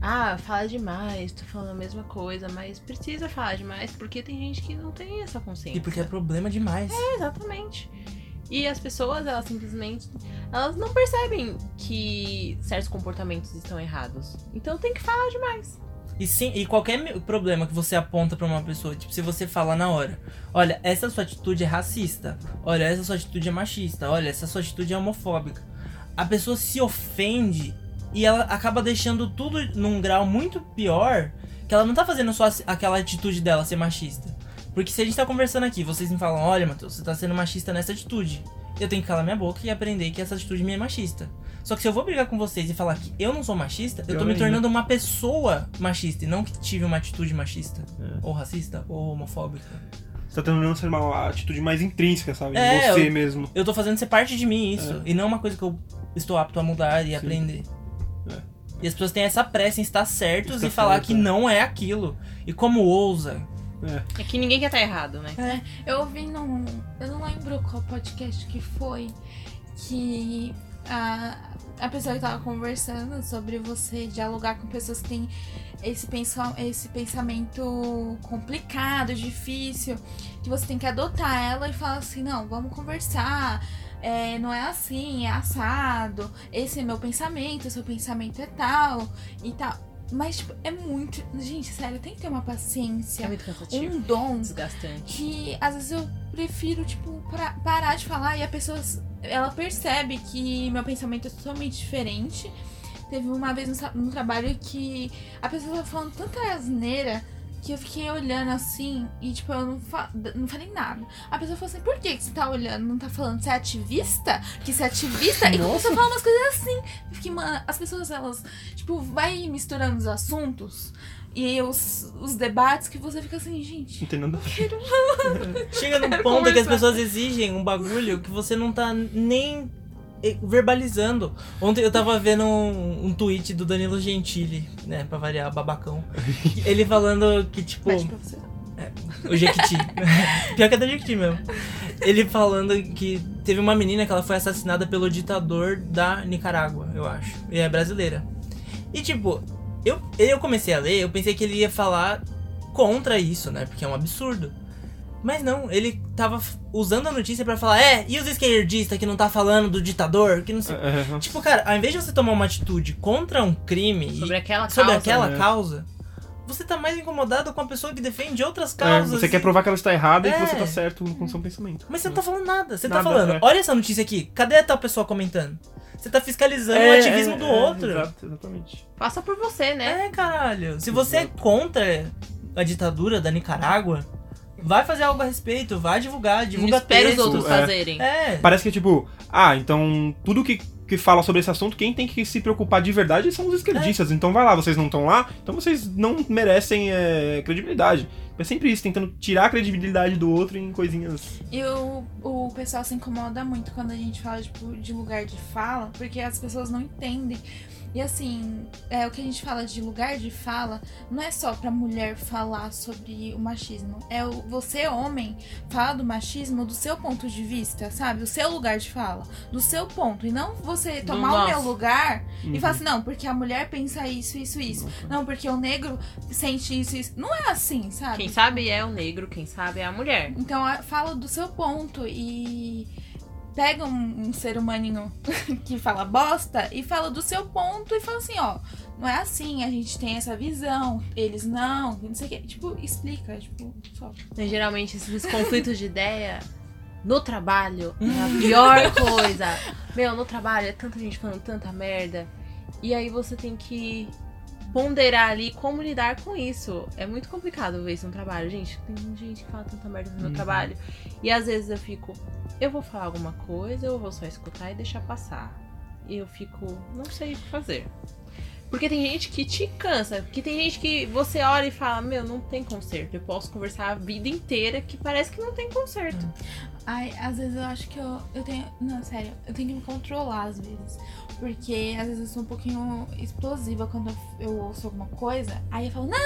Ah, fala demais, tô falando a mesma coisa, mas precisa falar demais porque tem gente que não tem essa consciência. E porque é problema demais. É, exatamente. E as pessoas, elas simplesmente. Elas não percebem que certos comportamentos estão errados. Então tem que falar demais. E, sim, e qualquer problema que você aponta pra uma pessoa, tipo, se você falar na hora, olha, essa sua atitude é racista, olha, essa sua atitude é machista, olha, essa sua atitude é homofóbica. A pessoa se ofende e ela acaba deixando tudo num grau muito pior, que ela não tá fazendo só aquela atitude dela ser machista. Porque se a gente tá conversando aqui, vocês me falam, olha, Matheus, você tá sendo machista nessa atitude. Eu tenho que calar minha boca e aprender que essa atitude minha é machista. Só que se eu vou brigar com vocês e falar que eu não sou machista, eu Pior tô me tornando uma pessoa machista e não que tive uma atitude machista. É. Ou racista, ou homofóbica. Você tá tentando ser uma atitude mais intrínseca, sabe? É, de você eu- mesmo. Eu tô fazendo ser parte de mim isso. É. E não uma coisa que eu estou apto a mudar e aprender. É. E as pessoas têm essa pressa em estar certos e falar certo, que é. não é aquilo. E como ousa. É. É que ninguém quer estar errado, né? É, eu ouvi num. Eu não lembro qual podcast que foi que a, a pessoa que tava conversando sobre você dialogar com pessoas que têm esse, pensa, esse pensamento complicado, difícil, que você tem que adotar ela e falar assim, não, vamos conversar. é, não é assim, é assado. Esse é meu pensamento, seu pensamento é tal e tal. Mas, tipo, é muito. Gente, sério, tem que ter uma É paciência, muito cansativo. um dom Desgastante. que às vezes eu prefiro, tipo, pra- parar de falar e a pessoa, ela percebe que meu pensamento é totalmente diferente. Teve uma vez no, no trabalho que a pessoa tava falando tanta asneira que eu fiquei olhando assim e, tipo, eu não, fa- não falei nada. A pessoa falou assim: por que, que você tá olhando? Não tá falando você é ativista? Que você é ativista? E começou a falar umas coisas assim. Eu fiquei, mano, as pessoas, elas, tipo, vai misturando os assuntos e os, os debates que você fica assim, gente. Não tem nada a ver. Chega num ponto que as conversar. pessoas exigem um bagulho que você não tá nem verbalizando. Ontem eu tava vendo um, um tweet do Danilo Gentili, né, pra variar, babacão. Ele falando que, tipo, você. o Jequiti. Pior que é da Jequiti mesmo. Ele falando que teve uma menina que ela foi assassinada pelo ditador da Nicarágua, eu acho. E é brasileira. E tipo, eu, eu comecei a ler, eu pensei que ele ia falar contra isso, né? Porque é um absurdo. Mas não, ele tava usando a notícia pra falar, é, e os esquerdistas que não tá falando do ditador, que não sei. É, é, Tipo, cara, ao invés de você tomar uma atitude contra um crime e- Sobre aquela sobre causa. aquela né? causa, você tá mais incomodado com a pessoa que defende outras é, causas. você quer e- provar que ela está errada e que É. você tá certo com o seu pensamento. Mas você não tá falando nada. Você tá Nada, falando, é. olha essa notícia aqui, cadê a tal pessoa comentando? Você tá fiscalizando É, o ativismo é, do é, outro. Exato, exatamente. Passa por você, né? É, caralho. Se você é contra a ditadura da Nicarágua, vai fazer algo a respeito, vai divulgar, divulga espera os outros é. fazerem. É. Parece que é tipo, ah, então tudo que, que fala sobre esse assunto, quem tem que se preocupar de verdade são os esquerdistas. Então vai lá, vocês não estão lá, então vocês não merecem é, credibilidade. É sempre isso, tentando tirar a credibilidade do outro em coisinhas. E o, o pessoal se incomoda muito quando a gente fala tipo, de lugar de fala, porque as pessoas não entendem. E assim, é, o que a gente fala de lugar de fala não é só pra mulher falar sobre o machismo. É o, você, homem, falar do machismo do seu ponto de vista, sabe? Do seu lugar de fala. Do seu ponto. E não você tomar o meu lugar Uhum. e falar assim, não, porque a mulher pensa isso, isso, isso. Não, porque o negro sente isso, isso. Não é assim, sabe? Quem sabe é o negro, quem sabe é a mulher. Então fala do seu ponto e pega um, um ser humaninho que fala bosta e fala do seu ponto e fala assim, ó, não é assim, a gente tem essa visão, eles não, não sei o que. Tipo, explica, tipo, só. E, geralmente esses conflitos de ideia no trabalho é a pior coisa. Meu, no trabalho é tanta gente falando tanta merda. E aí você tem que ponderar ali como lidar com isso. É muito complicado ver isso no trabalho. Gente, tem gente que fala tanta merda no meu Uhum. trabalho. E às vezes eu fico, eu vou falar alguma coisa, ou eu vou só escutar e deixar passar. E eu fico, não sei o que fazer. Porque tem gente que te cansa, porque tem gente que você olha e fala, meu, não tem conserto. Eu posso conversar a vida inteira que parece que não tem conserto. Ai, às vezes eu acho que eu, eu tenho. Não, sério, eu tenho que me controlar às vezes. Porque às vezes eu sou um pouquinho explosiva quando eu, eu ouço alguma coisa. Aí eu falo, não!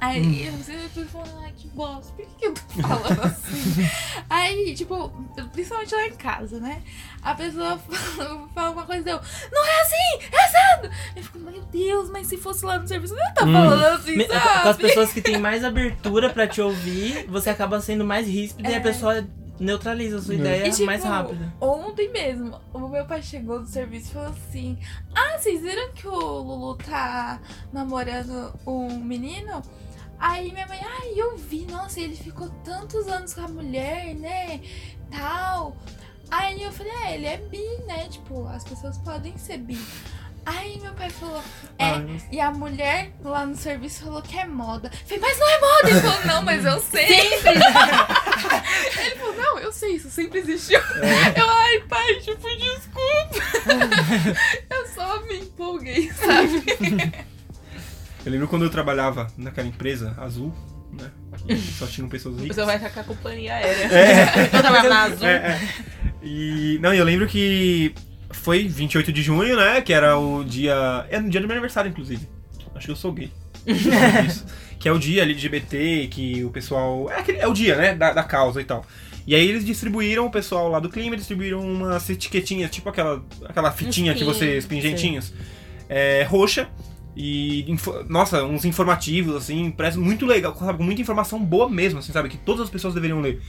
Aí eu sempre falando, ai, que bosta, por que, que eu tô falando assim? aí tipo, principalmente lá em casa, né? A pessoa fala, fala uma coisa e eu, não é assim, é assado. Eu fico, meu Deus, mas se fosse lá no serviço, não tá Hum. falando assim, Me- Com as sabe? pessoas que têm mais abertura pra te ouvir, você acaba sendo mais ríspido e a É. pessoa neutraliza a sua É. ideia E, tipo, mais rápido. Ontem mesmo, o meu pai chegou do serviço e falou assim: Ah, vocês viram que o Lulu tá namorando um menino? Aí minha mãe, ai, eu vi, nossa, ele ficou tantos anos com a mulher, né? Tal. Aí eu falei, é, ele é bi, né? Tipo, as pessoas podem ser bi. Aí meu pai falou, é, Ai, nossa. e a mulher lá no serviço falou que é moda. Eu falei, mas não é moda! Ele falou, não, mas eu sei. Ele falou, não, eu sei, isso sempre existiu. Eu, ai, pai, tipo, desculpa. eu só me empolguei, sabe? Eu lembro quando eu trabalhava naquela empresa azul, né? Que só tinham pessoas ricas. Você vai com a companhia aérea. É. Eu tava na Azul. É, é. E. Não, eu lembro que foi 28 de junho, né? Que era o dia. É no dia do meu aniversário, inclusive. Acho que eu sou gay. Que é o dia LGBT, que o pessoal. É, aquele- é o dia, né? Da, da causa e tal. E aí eles distribuíram, o pessoal lá do clima, distribuíram umas etiquetinhas, tipo aquela, aquela fitinha que pin, você. Os pingentinhos. É, roxa. E, nossa, uns informativos, assim, parece muito legal, sabe? Com muita informação boa mesmo, assim, sabe? Que todas as pessoas deveriam ler.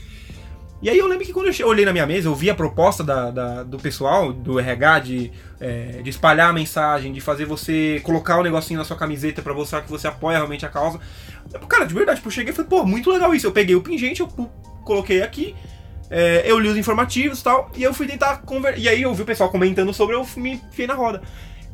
E aí eu lembro que quando eu olhei na minha mesa, eu vi a proposta da, da- do pessoal, do RH, de, é, de espalhar a mensagem, de fazer você colocar o negocinho na sua camiseta pra mostrar que você apoia realmente a causa. Cara, de verdade, tipo, eu cheguei e falei, pô, muito legal isso. Eu peguei o pingente, eu coloquei aqui, é, eu li os informativos e tal, e eu fui tentar conversar. E aí eu vi o pessoal comentando sobre, eu me enfiei na roda.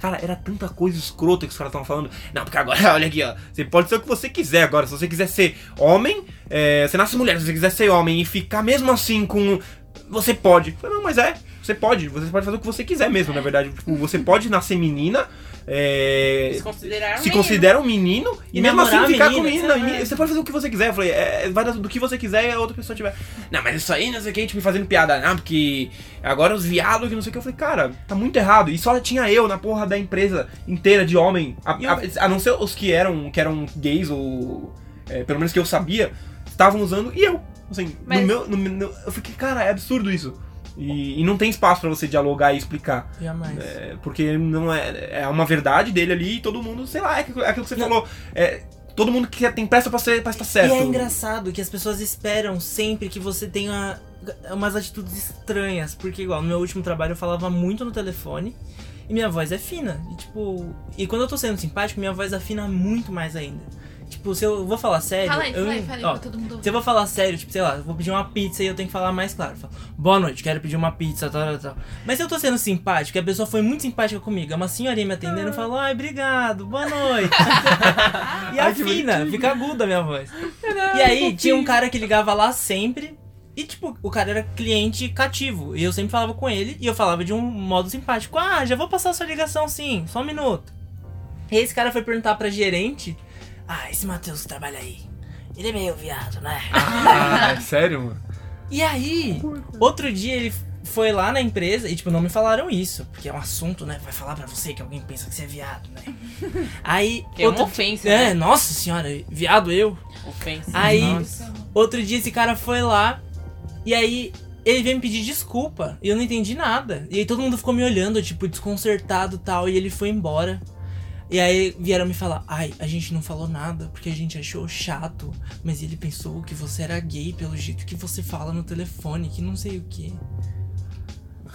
Cara, era tanta coisa escrota que os caras estavam falando. Não, porque agora, olha aqui, ó. Você pode ser o que você quiser agora. Se você quiser ser homem, é, você nasce mulher. Se você quiser ser homem e ficar mesmo assim com. Você pode. Eu falei, não, mas é. Você pode. Você pode fazer o que você quiser mesmo, na verdade. Tipo, você pode nascer menina. é, Se considerar se menino. considera um menino e, E mesmo assim ficar menina, com menina. é. menina, Você pode fazer o que você quiser. Eu falei, é, vai do que você quiser e a outra pessoa tiver. Não, mas isso aí, não sei o que, tipo, fazendo piada. Não, porque agora os viados que não sei o que. Eu falei, cara, tá muito errado. E só tinha eu na porra da empresa inteira de homem. A, a- a não ser os que eram, que eram gays ou. é, pelo menos que eu sabia, estavam usando e eu. Assim, Mas- no meu, no meu- Eu fiquei, cara, é absurdo isso. E, e não tem espaço pra você dialogar e explicar. Jamais. É, porque não é, é uma verdade dele ali e todo mundo, sei lá, é aquilo, é aquilo que você Não. falou. É, todo mundo que tem pressa pra, ser, pra estar certo. E é engraçado que as pessoas esperam sempre que você tenha umas atitudes estranhas. Porque, igual, no meu último trabalho eu falava muito no telefone e minha voz é fina. E, tipo, e quando eu tô sendo simpático, minha voz afina muito mais ainda. Tipo, se eu vou falar sério. Fala aí, eu, fala aí, fala aí ó, pra todo mundo Se eu vou falar sério, tipo, sei lá, eu vou pedir uma pizza e eu tenho que falar mais claro. Falo, Boa noite, quero pedir uma pizza, tal, tal, tal. Mas se eu tô sendo simpático e a pessoa foi muito simpática comigo, é uma senhorinha me atendendo, eu falo, ai, obrigado, boa noite. e Ai, afina, fica aguda a minha voz. E aí, tinha um cara que ligava lá sempre. E, tipo, o cara era cliente cativo. E eu sempre falava com ele. E eu falava de um modo simpático. Ah, já vou passar a sua ligação sim, só um minuto. E esse cara foi perguntar pra gerente. Ah, esse Matheus que trabalha aí. Ele é meio viado, né? Ah, é sério, mano? E aí, outro dia ele foi lá na empresa e, tipo, não me falaram isso. Porque é um assunto, né? Vai falar pra você que alguém pensa que você é viado, né? Aí. É uma outro- ofensa, É, né? nossa senhora, viado eu. Ofensa. Aí- Nossa. Outro dia esse cara foi lá e aí ele veio me pedir desculpa e eu não entendi nada. E aí todo mundo ficou me olhando, tipo, desconcertado e tal, e ele foi embora. E aí vieram me falar, ai, a gente não falou nada porque a gente achou chato, mas ele pensou que você era gay pelo jeito que você fala no telefone, que não sei o que.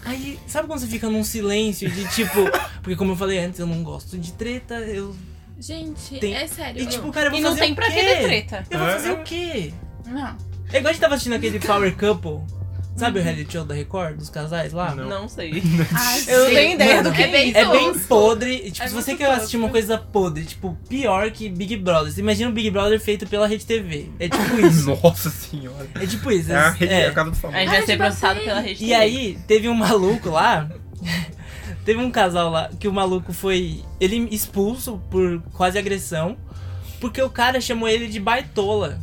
Aí, sabe quando você fica num silêncio de tipo. Porque como eu falei antes, eu não gosto de treta, eu. Gente, Tem- é sério. E tipo, cara, eu vou E não fazer tem o pra que ter treta. Eu vou fazer o quê? Não. É igual a gente tava assistindo aquele Power Couple. Sabe o reality show da Record, dos casais lá? Não. Não sei. Ai, Eu não tenho ideia Mano, do que é bem isso. É bem tosco. podre. e, Tipo, É se você quer assistir tosco. uma coisa podre, tipo, pior que Big Brother. Você imagina o Big Brother feito pela Rede TV. É tipo isso. Nossa senhora. é tipo isso. É a, rede, é. é a casa do A famoso. gente vai Ai, ser tipo processado assim. pela rede E TV. aí, teve um maluco lá. teve um casal lá que o maluco foi. Ele expulso por quase agressão. Porque o cara chamou ele de baitola.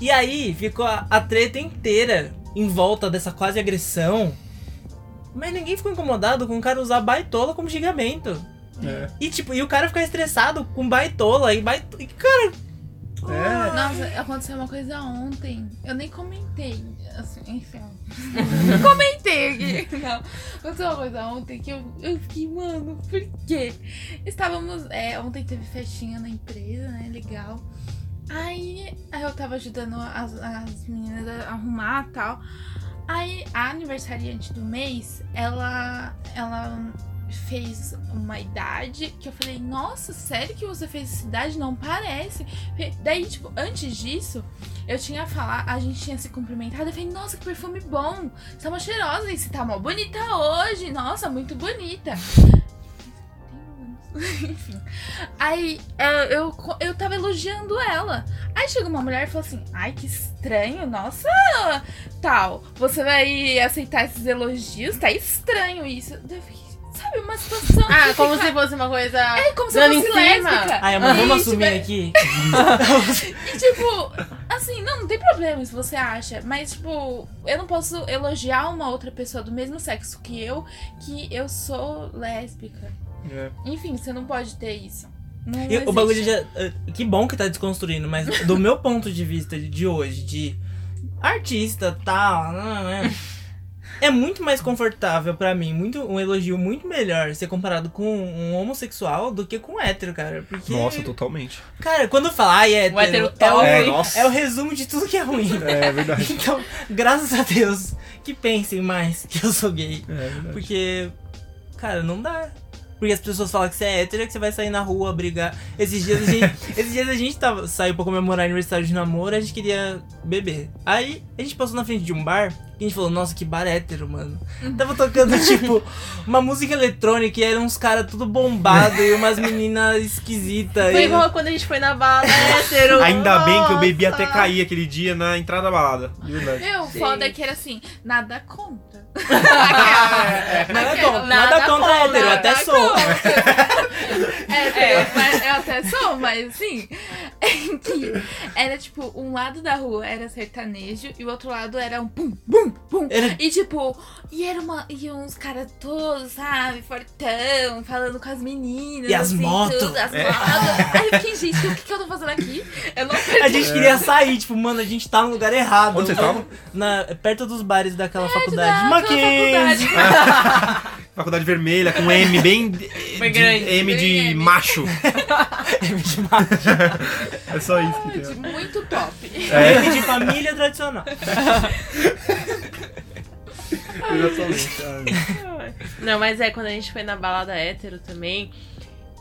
E aí ficou a, a treta inteira em volta dessa quase agressão. Mas ninguém ficou incomodado com o cara usar baitola como xingamento. É. E tipo, e o cara ficar estressado com baitola e baitola. E, cara, É. Nossa, aconteceu uma coisa ontem. Eu nem comentei. Assim, enfim. Comentei aqui. Não. Aconteceu uma coisa ontem que eu, eu fiquei, mano, por quê? Estávamos. É, ontem teve festinha na empresa, né? Legal. Aí, eu tava ajudando as, as meninas a arrumar e tal. Aí a aniversariante do mês, ela. ela fez uma idade que eu falei, nossa, sério que você fez essa idade? Não parece. Daí, tipo, antes disso, eu tinha falado, a gente tinha se cumprimentado, eu falei, nossa, que perfume bom! Você tá mó cheirosa e você tá mó bonita hoje! Nossa, muito bonita! Enfim. Aí eu, eu, eu tava elogiando ela. Aí chegou uma mulher e falou assim: Ai, que estranho, nossa, tal. Você vai aceitar esses elogios? Tá estranho isso. Eu fiquei, sabe, uma situação. Ah, que como fica- se fosse uma coisa. É como se fosse lésbica. Ai, amor, vamos assumir tipo, aqui. E tipo, assim, não, não tem problema se você acha. Mas, tipo, eu não posso elogiar uma outra pessoa do mesmo sexo que eu, que eu sou lésbica. É. Enfim, você não pode ter isso. Não E o bagulho já. eh, Que bom que tá desconstruindo, mas do meu ponto de vista de hoje, de artista tal, né, é muito mais confortável pra mim, muito, um elogio muito melhor ser comparado com um homossexual do que com um hétero, cara. Porque. Nossa, totalmente. Cara, quando fala, ai, hétero, O hétero é, o. É, é o resumo de tudo que é ruim. É verdade. Então, graças a Deus, que pensem mais que eu sou gay. É verdade. Porque, cara, não dá. Porque as pessoas falam que você é hétero, que você vai sair na rua brigar. Esses dias a gente, esses dias a gente tava, saiu pra comemorar aniversário de namoro, a gente queria beber. Aí a gente passou na frente de um bar e a gente falou, nossa, que bar hétero, mano. Tava tocando, tipo, uma música eletrônica e eram uns caras tudo bombado e umas meninas esquisitas. Foi e- igual quando a gente foi na bala hétero. Ainda bem que eu bebi Nossa. até cair aquele dia na entrada da balada. Verdade. Meu, foda é que era assim, nada contra. Nada contra, nada contra hétero, eu até nada sou. É, eu, mas eu até sou, mas assim. é que era tipo, um lado da rua era sertanejo e o outro lado era um pum, bum, pum. Era- E tipo, e era uma. E uns caras todos, sabe, fortão, falando com as meninas. E as assim, motos. tudo, as É. motos. Aí eu fiquei, gente, o que, que eu tô fazendo aqui? Eu não A gente queria sair, tipo, mano, a gente tá no lugar errado. Onde vocês estavam? Na, perto dos bares daquela da- faculdade. daquela Mackenzie! Faculdade vermelha, com M bem. Foi de- grande, M de bem M. macho. É só isso que De tem. muito top. É, M de família tradicional. exatamente. Não, mas é quando a gente foi na balada hétero também.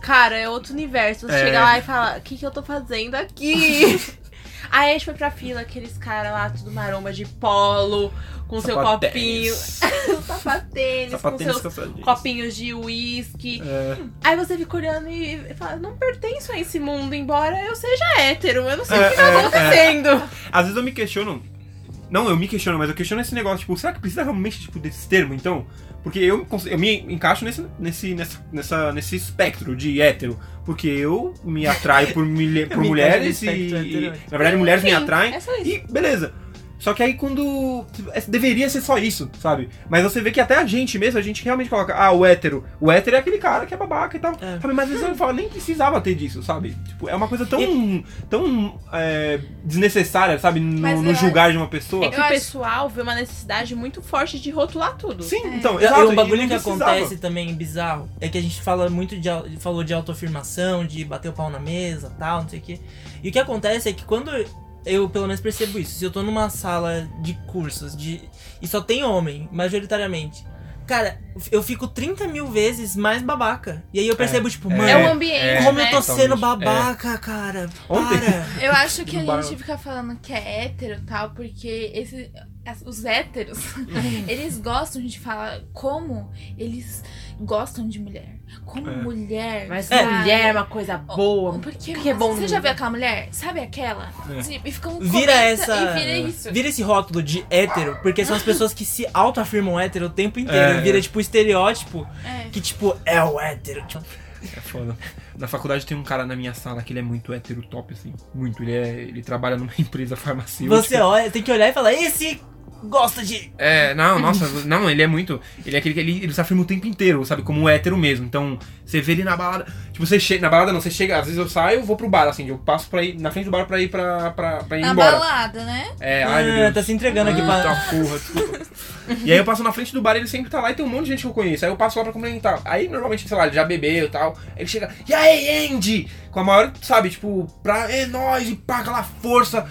Cara, é outro universo. Você É. chega lá e fala: O que, que eu tô fazendo aqui? Aí a gente foi pra fila, aqueles caras lá, tudo maromba de polo, com seu copinho. Sapatênis. sapatênis, com seus copinhos de uísque. É. Aí você fica olhando e fala: Não pertenço a esse mundo, embora eu seja hétero. Eu não sei É, o que tá é, acontecendo. Às vezes eu me questiono. Não, eu me questiono, mas eu questiono esse negócio, tipo, será que precisa realmente tipo, desse termo, então? Porque eu, eu me encaixo nesse, nesse, nessa, nessa, nesse espectro de hétero. Porque eu me atraio por, milhe- por me mulheres e, e. Na verdade, mulheres me atraem. é. E beleza. Só que aí quando. é, Deveria ser só isso, sabe? Mas você vê que até a gente mesmo, a gente realmente coloca, ah, o hétero. O hétero é aquele cara que é babaca e tal. É. Sabe? Mas às vezes eu falo, nem precisava ter disso, sabe? Tipo, é uma coisa tão. tão é, desnecessária, sabe? No, no julgar de uma pessoa. É que o acho- pessoal vê uma necessidade muito forte de rotular tudo. Sim, É. então, E exato. um bagulho que acontece também bizarro é que a gente fala muito de falou de autoafirmação, de bater o pau na mesa, tal, não sei o quê. E o que acontece é que quando eu pelo menos percebo isso, se eu tô numa sala de cursos de e só tem homem, majoritariamente. Cara, eu fico 30 mil vezes mais babaca. E aí eu percebo, tipo, é. mano, É o ambiente, como né? eu tô sendo Totalmente. babaca, cara. Ontem- Para. Eu acho que a gente fica falando que é hétero e tal, porque esse, os héteros, eles gostam de falar como eles gostam de mulher. Como É. mulher. Mas sabe? mulher é uma coisa boa. Porque, que é bom Você já viu aquela mulher? Sabe aquela? É. E ficam Vira comenta essa. E vira isso. Vira esse rótulo de hétero, porque são as pessoas que se autoafirmam hétero o tempo inteiro. É. Vira tipo estereótipo É. que, tipo, é o hétero. Tipo, É foda. Na faculdade tem um cara na minha sala que ele é muito hétero top, assim. Muito. Ele, é, ele trabalha numa empresa farmacêutica. você olha, tem que olhar e falar, esse gosta de. É, não, nossa, não, ele é muito. Ele é aquele que ele, ele se afirma o tempo inteiro, sabe? Como um hétero mesmo. Então, você vê ele na balada. Tipo, você chega. Na balada não, você chega. Às vezes eu saio, vou pro bar, assim, eu passo pra ir na frente do bar pra ir pra, pra, pra ir Na embora. balada, né? É, ai meu Ah, Deus. tá se entregando aqui pra. porra, desculpa. E aí eu passo na frente do bar, ele sempre tá lá e tem um monte de gente que eu conheço. Aí eu passo lá pra cumprimentar. Aí normalmente, sei lá, ele já bebeu e tal. Ele chega, e aí, Andy? Com a maior, sabe, tipo, pra é nóis, e pá, aquela força.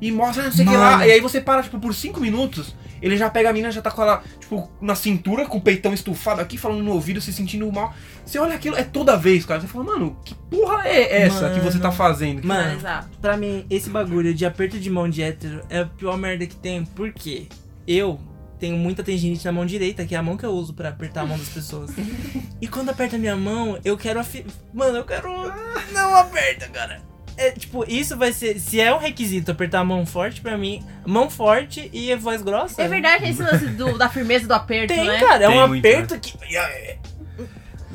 E mostra não sei o que Mano. lá. E aí você para, tipo, por cinco minutos. Ele já pega a mina, já tá com ela, tipo, na cintura, com o peitão estufado aqui, falando no ouvido, se sentindo mal. Você olha aquilo, é toda vez, cara. Você fala, mano, que porra é essa que você tá Mano. fazendo? Mano, Exato. pra mim, esse bagulho de aperto de mão de hétero é a pior merda que tem. Por quê? Eu tenho muita tendinite na mão direita, que é a mão que eu uso pra apertar a mão das pessoas. e quando aperta a minha mão, eu quero afi... Mano, eu quero. Não aperta, cara. É, tipo, isso vai ser. Se é um requisito apertar a mão forte, pra mim, mão forte e a voz grossa. É verdade esse lance do- da firmeza do aperto, Tem, né? cara, é Tem um muito, aperto que.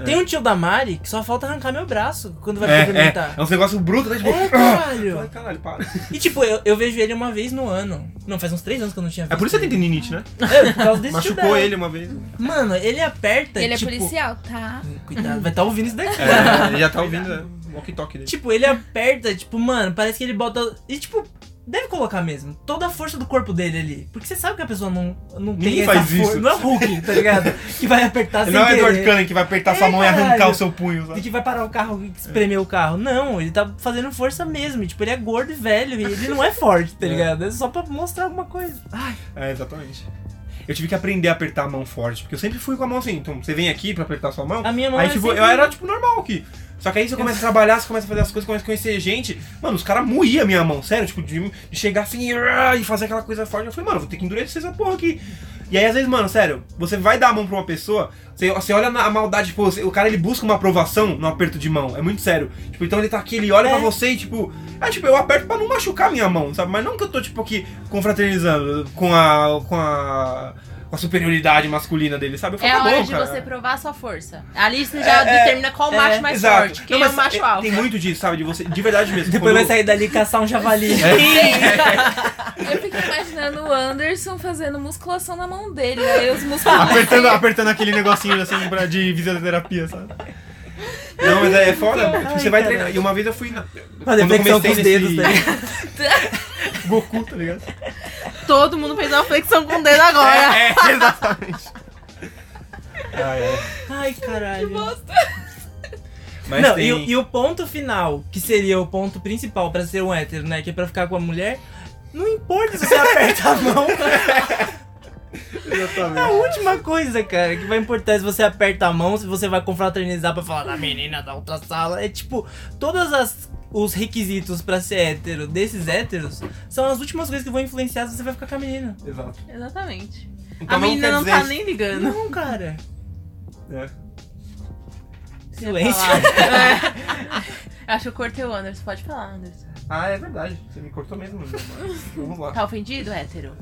Tem um tio da Mari que só falta arrancar meu braço quando vai É, é, cumprimentar. é um negócio bruto, né? Tipo, É, caralho. Ai, caralho, para. E tipo, eu, eu vejo ele uma vez no ano. Não, faz uns três anos que eu não tinha visto. É por isso que você tem tendinite, né? É, por causa desse tio Machucou dela. ele uma vez. Mano, ele aperta. Ele é tipo, policial, tá? Cuidado, vai estar ouvindo isso daqui. É, ele já tá ouvindo é, o walkie-talkie dele. Tipo, ele aperta, tipo, mano, parece que ele bota. E tipo, deve colocar mesmo. Toda a força do corpo dele ali. Porque você sabe que a pessoa não, não tem Ninguém essa faz força. isso. Não é o Hulk, tá ligado? Que vai apertar sem Não é o Edward. Cullen que vai apertar É, sua mão e arrancar caralho. o seu punho, E sabe? que vai parar o carro e espremer o carro. Não, ele tá fazendo força mesmo. E, tipo, ele é gordo e velho. E ele não é forte, tá É. ligado? É só pra mostrar alguma coisa. Ai, É, exatamente. Eu tive que aprender a apertar a mão forte, porque eu sempre fui com a mão assim. Então, você vem aqui pra apertar a sua mão. a minha mão Aí, é tipo, sempre- eu era, tipo, normal aqui. Só que aí você começa a trabalhar, você começa a fazer as coisas, começa a conhecer gente. Mano, os caras moíam a minha mão, sério, tipo, de, de chegar assim e fazer aquela coisa forte. Eu falei, mano, vou ter que endurecer essa porra aqui. E aí, às vezes, mano, sério, você vai dar a mão pra uma pessoa, você, você olha na a maldade, tipo, você- o cara ele busca uma aprovação no aperto de mão. É muito sério. Tipo, então ele tá aqui, ele olha É. pra você e, tipo, é tipo, eu aperto pra não machucar a minha mão, sabe? Mas não que eu tô, tipo, aqui confraternizando com a. com a. com a superioridade masculina dele, sabe? Eu É falo, a tá hora bom, de cara. você provar a sua força. Ali você já É, é, determina qual é, macho mais Exato. forte. Quem Não, é o macho é- alfa. Tem muito disso, sabe? De você, de verdade mesmo. Depois vai Quando- sair dali e caçar um javali. É. Eu fico imaginando o Anderson fazendo musculação na mão dele. Aí os músculos. apertando, apertando aquele negocinho assim pra, de fisioterapia, sabe? Não, mas é, é foda. Ai, você vai treinar. E uma vez eu fui na. Quando eu flexão com comecei os dedos, nesse- tá Goku, tá ligado? Todo mundo fez uma flexão com o dedo agora. É, exatamente. Ai, ai. Ai, caralho. Mas não, tem... e, o- e o ponto final, que seria o ponto principal pra ser um hétero, né? Que é pra ficar com a mulher. Não importa se você aperta a mão. A Exatamente. última coisa, cara, que vai importar é se você aperta a mão, se você vai confraternizar pra falar da menina da outra sala. É tipo, todas as os requisitos pra ser hétero desses héteros são as últimas coisas que vão influenciar se você vai ficar com a menina. Exato. Exatamente. Então a menina não dizer tá nem ligando. Não, cara. É. Silêncio. É. Acho que eu cortei o Anderson. Pode falar, Anderson. Ah, é verdade. Você me cortou mesmo. mas Vamos lá. Tá ofendido, hétero?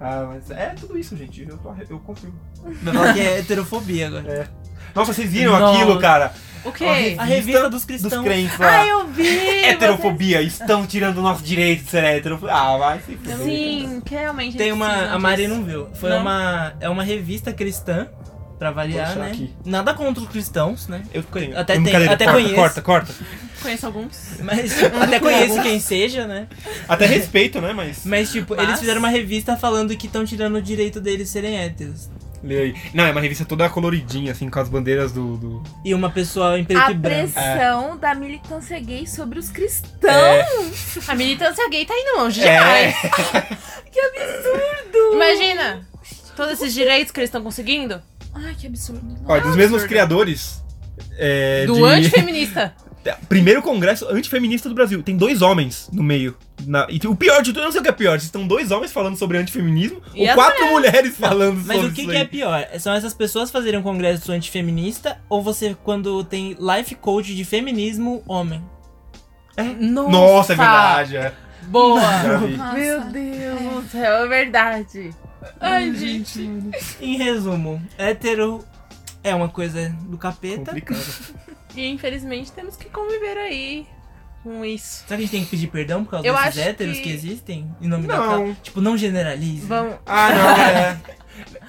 Ah, mas é tudo isso, gente. Eu, tô, eu confirmo. Vai falar que é heterofobia agora. É. Nossa, vocês viram Nossa. aquilo, cara? O A quê? A revista dos cristãos. Dos crentes lá. Ah, eu vi! Heterofobia, estão tirando o nosso direito de ser hétero. Ah, vai se fuder. Sim, que realmente Tem uma. A Mari disso. não viu. Foi Não? uma. É uma revista cristã, pra variar, né? aqui. Nada contra os cristãos, né? Eu tenho. Até tem- até corta, conheço. Corta, corta. Conheço alguns. Mas até conheço quem seja, né? Até respeito, né? Mas. Mas, tipo, Mas- eles fizeram uma revista falando que estão tirando o direito deles serem héteros. Lê aí. Não, é uma revista toda coloridinha, assim, com as bandeiras do. do... E uma pessoa em preto A e branco. pressão da militância gay sobre os cristãos. É, A militância gay tá indo longe É. demais. Que absurdo! Imagina! Todos esses direitos que eles estão conseguindo. Ai, que absurdo. Olha, dos mesmos criadores. É, do de- antifeminista. Primeiro congresso antifeminista do Brasil. Tem dois homens no meio. Na- E o pior de tudo, eu não sei o que é pior. Estão dois homens falando sobre antifeminismo E ou quatro mulheres falando Mas sobre o que, isso que aí. é pior? São essas pessoas fazerem um congresso antifeminista ou você quando tem life coach de feminismo homem? Nossa, Nossa, é verdade. É. Boa! Nossa. Meu Deus do céu, é verdade. Ai, gente. Em resumo, hétero é uma coisa do capeta. Complicado. E infelizmente temos que conviver aí com isso. Será que a gente tem que pedir perdão por causa Eu desses héteros que- que... existem? Em nome da Não. causa? Tipo, não generalize. Vamos. Ah, não, é.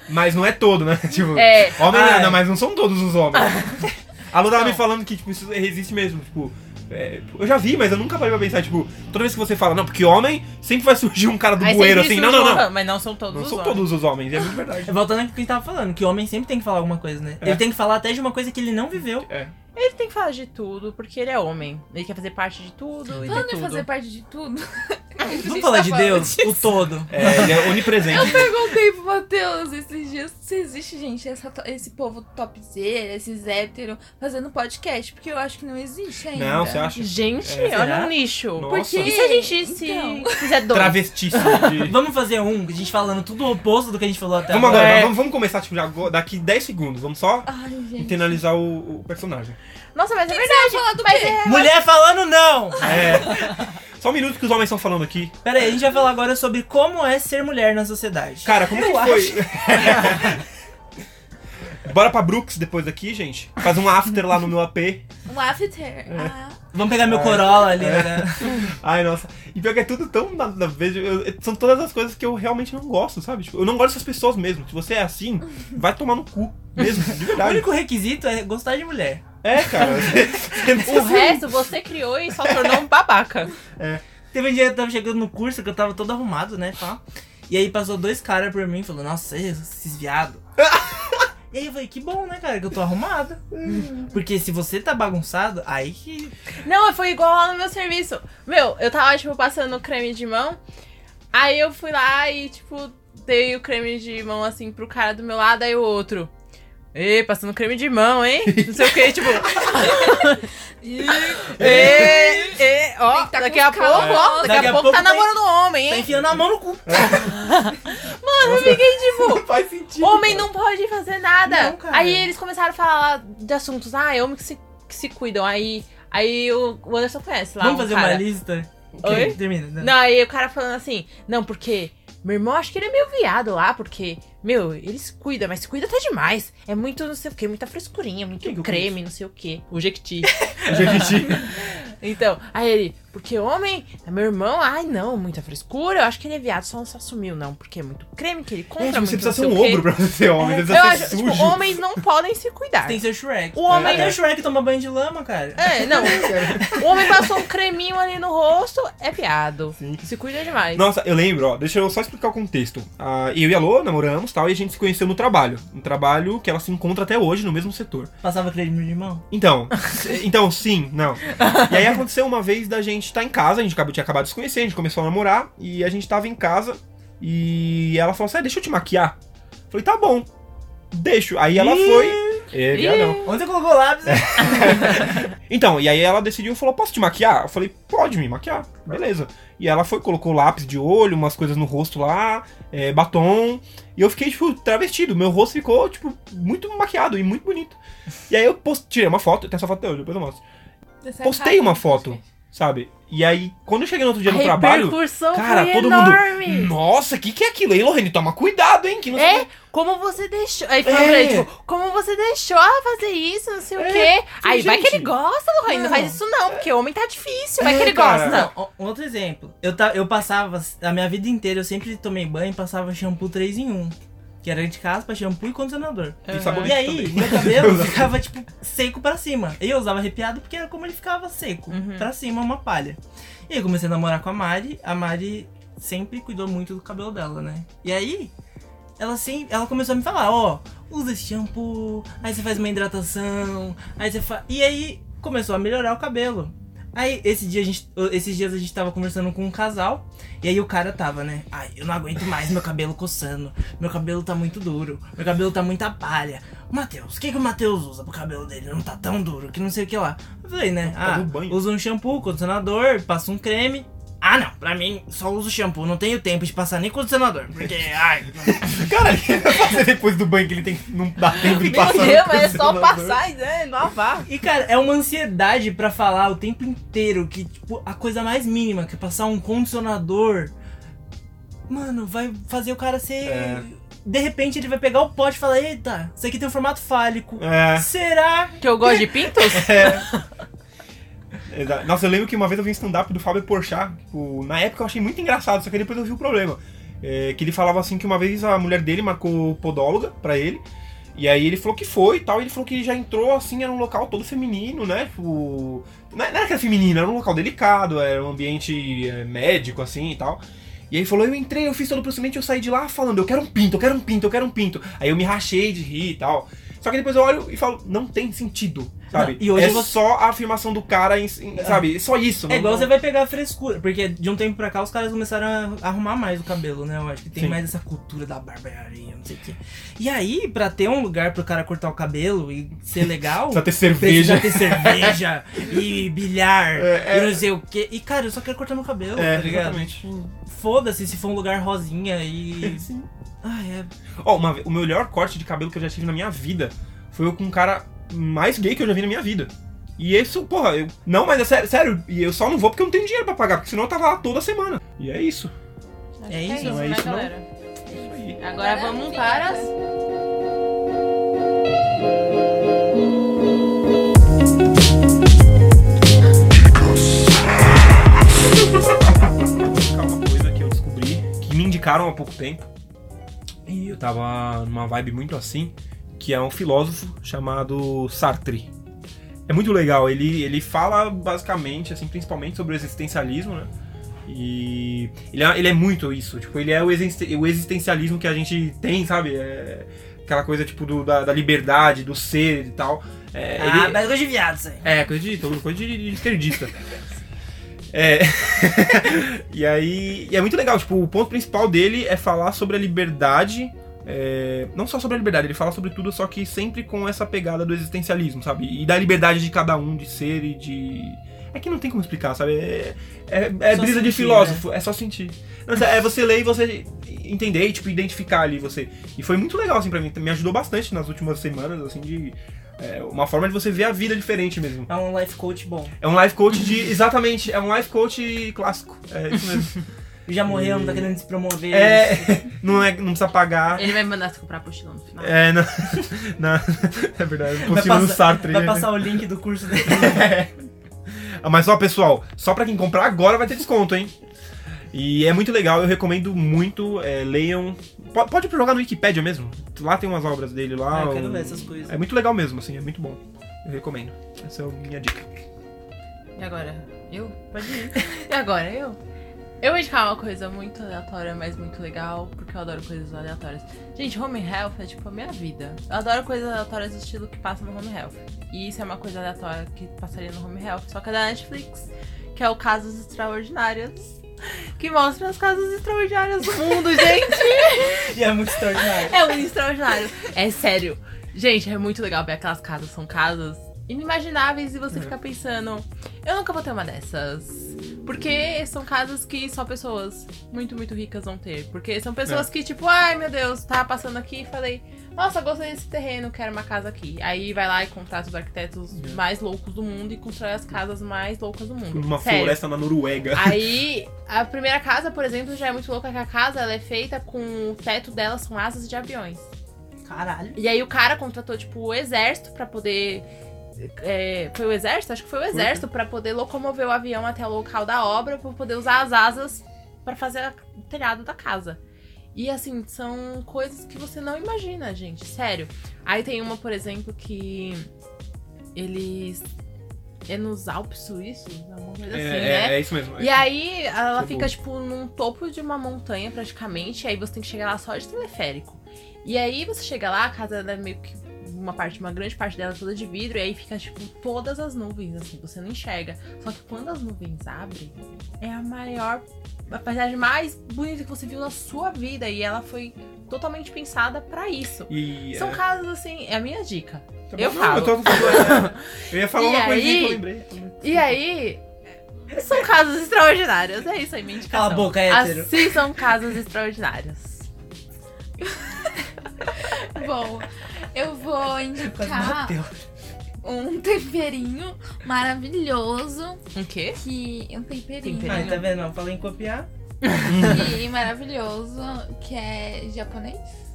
Mas não é todo, né? Tipo, É. homem Ai. não, mas não são todos os homens. A Lu tava Não. me falando que, tipo, isso existe mesmo, tipo. é, eu já vi, mas eu nunca parei pra pensar, tipo, toda vez que você fala, não, porque homem sempre vai surgir um cara do Aí bueiro assim, não, não, não. Mas não são todos Não os são homens. todos os homens, é muito verdade. Voltando ao que a gente tava falando, que o homem sempre tem que falar alguma coisa, né? É. Ele tem que falar até de uma coisa que ele não viveu. É. Ele tem que falar de tudo, porque ele é homem. Ele quer fazer parte de tudo e Falando de em tudo. fazer parte de tudo. Vamos falar de Deus, o todo. É, ele é onipresente. Eu perguntei pro Matheus esses dias se existe, gente, essa to- esse povo topzera, esses héteros, fazendo podcast. Porque eu acho que não existe ainda. Não, você acha? Gente, É, olha será? um nicho. Nossa. Porque e se a gente se Então. fizer dois? Travestíssimo. de- Vamos fazer um, a gente falando tudo o oposto do que a gente falou até Vamos agora. agora, É. vamos, vamos começar, tipo, já agora- daqui 10 segundos. Vamos só Ai, gente. internalizar o, o personagem. Nossa, mas é Você vai verdade. falar do Mas quê? é... Mulher falando não! É. Só um minuto que os homens estão falando aqui. Pera aí, a gente vai falar agora sobre como é ser mulher na sociedade. Cara, como Eu que foi? Bora pra Brooks depois daqui, gente. Faz um after lá no meu AP. Um after. Ah, Vamos pegar meu É. Corolla ali, né? Ai, nossa. E pior que é tudo tão nada a ver. eu- São todas as coisas que eu realmente não gosto, sabe? Tipo, eu não gosto dessas pessoas mesmo. Se você é assim, vai tomar no cu. Mesmo, de O verdade. único requisito é gostar de mulher. É, cara. O resto você criou e só tornou um babaca. Teve um dia que eu tava chegando no curso que eu tava todo arrumado, né? Pá. E aí passou dois caras por mim e falou, nossa, esses viados. e aí eu falei, que bom, né, cara, que eu tô arrumado. Porque se você tá bagunçado, aí que. Não, foi igual lá no meu serviço. Meu, eu tava, tipo, passando creme de mão. Aí eu fui lá e, tipo, dei o creme de mão, assim, pro cara do meu lado, aí o outro. Ê, passando creme de mão, hein? Não sei o que, tipo. Ê, ê, ó, tá daqui a pouco, ó, daqui, Daqui a a pouco pouco tá tem- namorando homem, Tá hein? enfiando a mão no cu. Mano, eu fiquei tipo. faz sentido. Homem não pode fazer nada. Não, cara. Aí eles começaram a falar de assuntos. Ah, é homem que se, que se cuidam. Aí, aí o, o Anderson conhece lá. Vamos um fazer cara. uma lista? Oi? Termina. né? Não, aí o cara falando assim, não, porque meu irmão acho que ele é meio viado lá, porque, meu, ele se cuida, mas se cuida até demais. É muito não sei o que, muita frescurinha, muito que creme, não sei o que. O Jequiti. Gente, então, aí ele, porque homem, é meu irmão, ai não, muita frescura, eu acho que ele é viado, só não se assumiu, não, porque é muito creme que ele compra, é, tipo, muito você precisa ser um ogro pra você ser homem. Você Eu acho, tipo, sujo. homens não podem se cuidar. Tem que ser Shrek. O homem- Até o Shrek toma banho de lama, cara. É, não. o homem passou um creminho ali no rosto, é piado. Sim. Se cuida demais. Nossa, eu lembro, ó, deixa eu só explicar o contexto. Ah, eu e a Lô namoramos tal, e a gente se conheceu no trabalho. Um trabalho que ela se encontra até hoje no mesmo setor. Passava creme de mão. Então, então sim, não. E aí aconteceu uma vez da gente estar em casa, a gente acabou, tinha acabado de se conhecer, a gente começou a namorar, e a gente tava em casa, e ela falou assim, ah, deixa eu te maquiar. Eu falei, tá bom, deixo. Aí ela Ih. foi... É, viadão. Onde você colocou lápis? Então, e aí ela decidiu e falou, posso te maquiar? Eu falei, pode me maquiar, beleza. E ela foi, colocou lápis de olho, umas coisas no rosto lá, é, batom. E eu fiquei, tipo, travestido. Meu rosto ficou, tipo, muito maquiado e muito bonito. E aí eu post... tirei uma foto, tem essa foto até hoje, depois eu mostro. dessa Postei uma foto, sabe? E aí, quando eu cheguei no outro dia a no trabalho, cara, foi todo enorme. mundo. Nossa, o que, que é aquilo? Ei, Lorraine, toma cuidado, hein? Que não sei É, como você deixou. Aí falou É. pra ele, tipo, como você deixou ela fazer isso, não sei o É, quê. Aí vai que gente. ele gosta, Lorraine. Não Não. faz isso não, porque homem tá difícil. Vai É, que ele cara. gosta. Não, outro exemplo. Eu, ta, eu passava, a minha vida inteira, eu sempre tomei banho e passava shampoo 3 em 1. Que era anti-caspa, shampoo e condicionador. E sabonete E aí, também. meu cabelo ficava, tipo, seco pra cima. Eu usava arrepiado porque era como ele ficava seco. Uhum. Pra cima, uma palha. E aí, eu comecei a namorar com a Mari. A Mari sempre cuidou muito do cabelo dela, né? E aí, ela, sempre, ela começou a me falar, ó, usa esse shampoo, aí você faz uma hidratação, aí você faz... E aí, começou a melhorar o cabelo. Aí, esse dia a gente, esses dias a gente tava conversando com um casal, e aí o cara tava, né? Ai, eu não aguento mais meu cabelo coçando, meu cabelo tá muito duro, meu cabelo tá muita palha. Matheus, o que, que o Matheus usa pro cabelo dele? Não tá tão duro, que não sei o que lá. Eu falei, né? Tá Ah, usa um shampoo, condicionador, passa um creme. Ah, não, pra mim só uso shampoo, não tenho tempo de passar nem condicionador, porque, ai. Cara, ele vai fazer depois do banho que ele tem, não dá tempo de Meu passar. no Deus, mas é só passar e né, lavar. E, cara, é uma ansiedade pra falar o tempo inteiro que, tipo, a coisa mais mínima, que é passar um condicionador, mano, vai fazer o cara ser. É. De repente ele vai pegar o pote e falar: Eita, isso aqui tem um formato fálico. É. Será? Que eu gosto de pintos? Exa- Nossa, eu lembro que uma vez eu vi um stand-up do Fábio Porchat, tipo, na época eu achei muito engraçado, só que depois eu vi o problema. É, que ele falava assim que uma vez a mulher dele marcou podóloga pra ele, e aí ele falou que foi e tal, e ele falou que já entrou assim, era um local todo feminino, né? Tipo. Não era não era que era feminino, era um local delicado, era um ambiente é, médico, assim e tal. E aí ele falou, eu entrei, eu fiz todo o procedimento eu saí de lá falando, eu quero um pinto, eu quero um pinto, eu quero um pinto. Aí eu me rachei de rir e tal. Só que depois eu olho e falo, não tem sentido, sabe? Não, e hoje é você- só a afirmação do cara, em, em- sabe? Só isso. É não- igual não- você vai pegar a frescura, porque de um tempo pra cá os caras começaram a arrumar mais o cabelo, né? Eu acho que tem Sim. mais essa cultura da barbearia, não sei o quê. E aí, pra ter um lugar pro cara cortar o cabelo e ser legal, Precisa ter cerveja. precisa ter cerveja e bilhar É, é. e não sei o quê. E cara, eu só quero cortar meu cabelo, É, tá ligado? exatamente. Foda-se se for um lugar rosinha e. Sim. Ai, é. Ó, uma ve- o melhor corte de cabelo que eu já tive na minha vida foi eu com um cara mais gay que eu já vi na minha vida. E isso, porra, eu. Não, mas é sério, sério, e eu só não vou porque eu não tenho dinheiro pra pagar, porque senão eu tava lá toda semana. E é isso. É isso, não é né, isso, não? galera? É isso aí. Agora vamos para as... Vou explicar uma coisa que eu descobri, que me indicaram há pouco tempo. E eu tava numa vibe muito assim, que é um filósofo chamado Sartre. É muito legal, ele, ele fala basicamente, assim, principalmente sobre o existencialismo, né? E ele é, ele é muito isso, tipo, ele é o, existen- o existencialismo que a gente tem, sabe? É aquela coisa, tipo, do, da, da liberdade, do ser e tal. É, Ah, ele- mas coisa de viado isso aí. é, coisa de, coisa de, de esquerdista. É. e aí. E é muito legal, tipo, o ponto principal dele é falar sobre a liberdade. é, não só sobre a liberdade, ele fala sobre tudo, só que sempre com essa pegada do existencialismo, sabe? E da liberdade de cada um de ser e de. É que não tem como explicar, sabe? É, é, é brisa de sentir, filósofo, é só sentir. Não, é você ler e você entender e, tipo, identificar ali você. E foi muito legal, assim, pra mim. Me ajudou bastante nas últimas semanas, assim, de. É, uma forma de você ver a vida diferente mesmo. É um life coach bom. É um life coach de. Exatamente, é um life coach clássico. É isso mesmo. Já morreu, não tá querendo se promover. é. Não, é, não precisa pagar. Ele vai mandar você comprar apostila no final. É, não. não é verdade. Vai Possível no passar- Sartre. Vai né? passar o link do curso dele. Ah, Mas ó, pessoal, só pra quem comprar agora vai ter desconto, hein? E é muito legal, eu recomendo muito. é, leiam. Po- Pode jogar no Wikipedia mesmo. Lá tem umas obras dele lá. Ah, eu quero um- ver essas coisas. É muito legal mesmo, assim, é muito bom. Eu recomendo. Essa é a minha dica. E agora? Eu? Pode ir. E agora? Eu? Eu vou indicar uma coisa muito aleatória, mas muito legal, porque eu adoro coisas aleatórias. Gente, home health é tipo a minha vida. Eu adoro coisas aleatórias do estilo que passa no home health. E isso é uma coisa aleatória que passaria no home health, só que é da Netflix, que é o Casos Extraordinários. Que mostra as casas extraordinárias do mundo, gente! E é muito extraordinário. É um extraordinário. É sério. Gente, é muito legal ver aquelas casas. São casas inimagináveis e você fica pensando, eu nunca vou ter uma dessas. Porque são casas que só pessoas muito, muito ricas vão ter. Porque são pessoas que, tipo, ai meu Deus, tava passando aqui e falei, nossa, gostei desse terreno, quero uma casa aqui. Aí vai lá e contrata os arquitetos mais loucos do mundo e constrói as casas mais loucas do mundo. Uma Sério. floresta na Noruega. Aí, a primeira casa, por exemplo, já é muito louca que a casa ela é feita com o teto dela são asas de aviões. Caralho. E aí o cara contratou, tipo, o exército pra poder. é, foi o exército? Acho que foi o exército pra poder locomover o avião até o local da obra pra poder usar as asas pra fazer o telhado da casa. E assim, são coisas que você não imagina, gente. Sério. Aí tem uma, por exemplo, que eles. É nos Alpes suíços? Alguma coisa É, assim, é- né? é isso mesmo. E aí, ela é fica, bom. tipo, num topo de uma montanha, praticamente. E aí você tem que chegar lá só de teleférico. E aí você chega lá, a casa é meio que uma parte, uma grande parte dela é toda de vidro. E aí fica, tipo, todas as nuvens, assim, você não enxerga. Só que quando as nuvens abrem, é a maior, a paisagem mais bonita que você viu na sua vida. E ela foi totalmente pensada pra isso. E, São é, casas, assim, é a minha dica. tá eu bom. falo. eu, tô- eu ia falar E uma coisinha que aí- eu lembrei. E aí, são casas extraordinárias. É isso aí, minha indicação. Cala a boca, hétero. Assim são casas extraordinárias. Bom, eu vou indicar. Um temperinho maravilhoso. Um quê? Que. Um temperinho. Temperinho. Aí, tá vendo? Eu falei em copiar. que maravilhoso, que é japonês.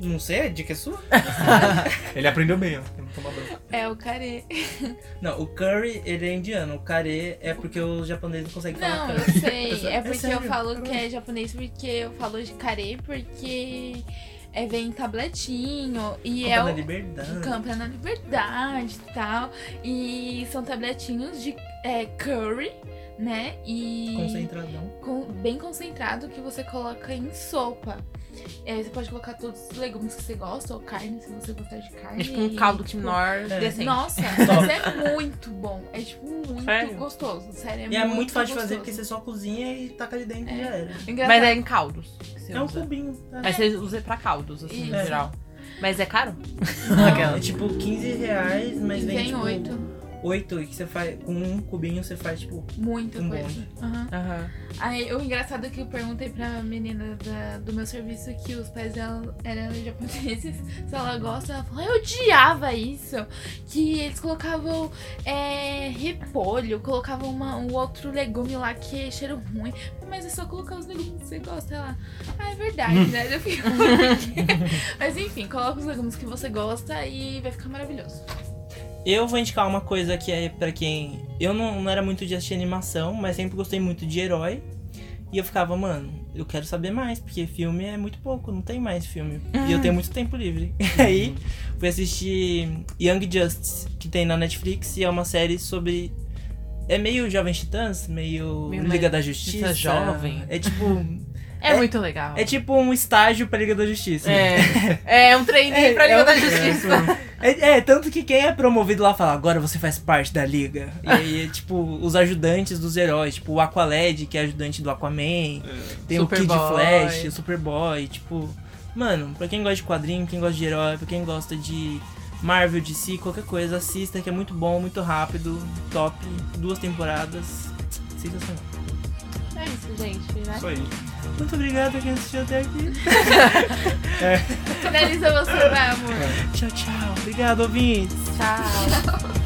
Não sei, a dica é sua? Ele aprendeu bem, ó. Não. É o carê. Não, o curry, ele é indiano. O kare é porque os japoneses não conseguem falar Não, eu sei. É porque eu sério, falo que é japonês porque eu falo de carê porque é, vem tabletinho e é na o. liberdade. Campa na liberdade e tal. E são tabletinhos de é, curry, né? E. Concentradão. com- bem concentrado que você coloca em sopa. É, você pode colocar todos os legumes que você gosta, ou carne, se você gostar de carne. É tipo um e, caldo tipo, quinor é. decente. Nossa, mas é muito bom. É tipo muito Sério? gostoso. Sério, é E é muito fácil de fazer porque você só cozinha e taca ali dentro e já era. Engraçado. Mas é em caldos É um cubinho. tá? Aí você usa pra caldos, assim, Isso. no geral. Mas é caro? Não, é tipo 15 reais, mas vem, Vem tipo, oito. 8 e que você faz. Com um cubinho você faz, tipo. Muita Um coisa. Aham. Aham. Aí, o engraçado é que eu perguntei pra menina da- do meu serviço que os pais dela eram japoneses, se ela gosta. Ela falou, eu odiava isso. Que eles colocavam é, repolho, colocavam uma- um outro legume lá que é cheiro ruim. Mas é só colocar os legumes que você gosta. Ela, ah, é verdade, né? Eu fico, Mas enfim, coloca os legumes que você gosta e vai ficar maravilhoso. Eu vou indicar uma coisa que é pra quem. Eu não, não era muito de assistir animação, mas sempre gostei muito de herói. E eu ficava, mano, eu quero saber mais, porque filme é muito pouco, não tem mais filme. E eu tenho muito tempo livre. Aí fui assistir Young Justice, que tem na Netflix, e é uma série sobre. É meio Jovem Titãs, meio, Meio Liga da Justiça. Justiça Jovem. É tipo. É, É- muito legal. É tipo um estágio pra Liga da Justiça. É, é um treininho É, pra é Liga um- da Justiça. É, é, tanto que quem é promovido lá fala, agora você faz parte da liga. E aí, é, tipo, os ajudantes dos heróis, tipo, o Aqualed, que é ajudante do Aquaman, tem o Kid Superboy. Flash, o Superboy, tipo. Mano, pra quem gosta de quadrinho, quem gosta de herói, pra quem gosta de Marvel, DC, qualquer coisa, assista, que é muito bom, muito rápido, top, duas temporadas. Sensacional. É isso, gente, né? Isso aí. Muito obrigado a quem assistiu até aqui. Finaliza você, vai, amor. Tchau, tchau. Obrigado, ouvintes. Tchau.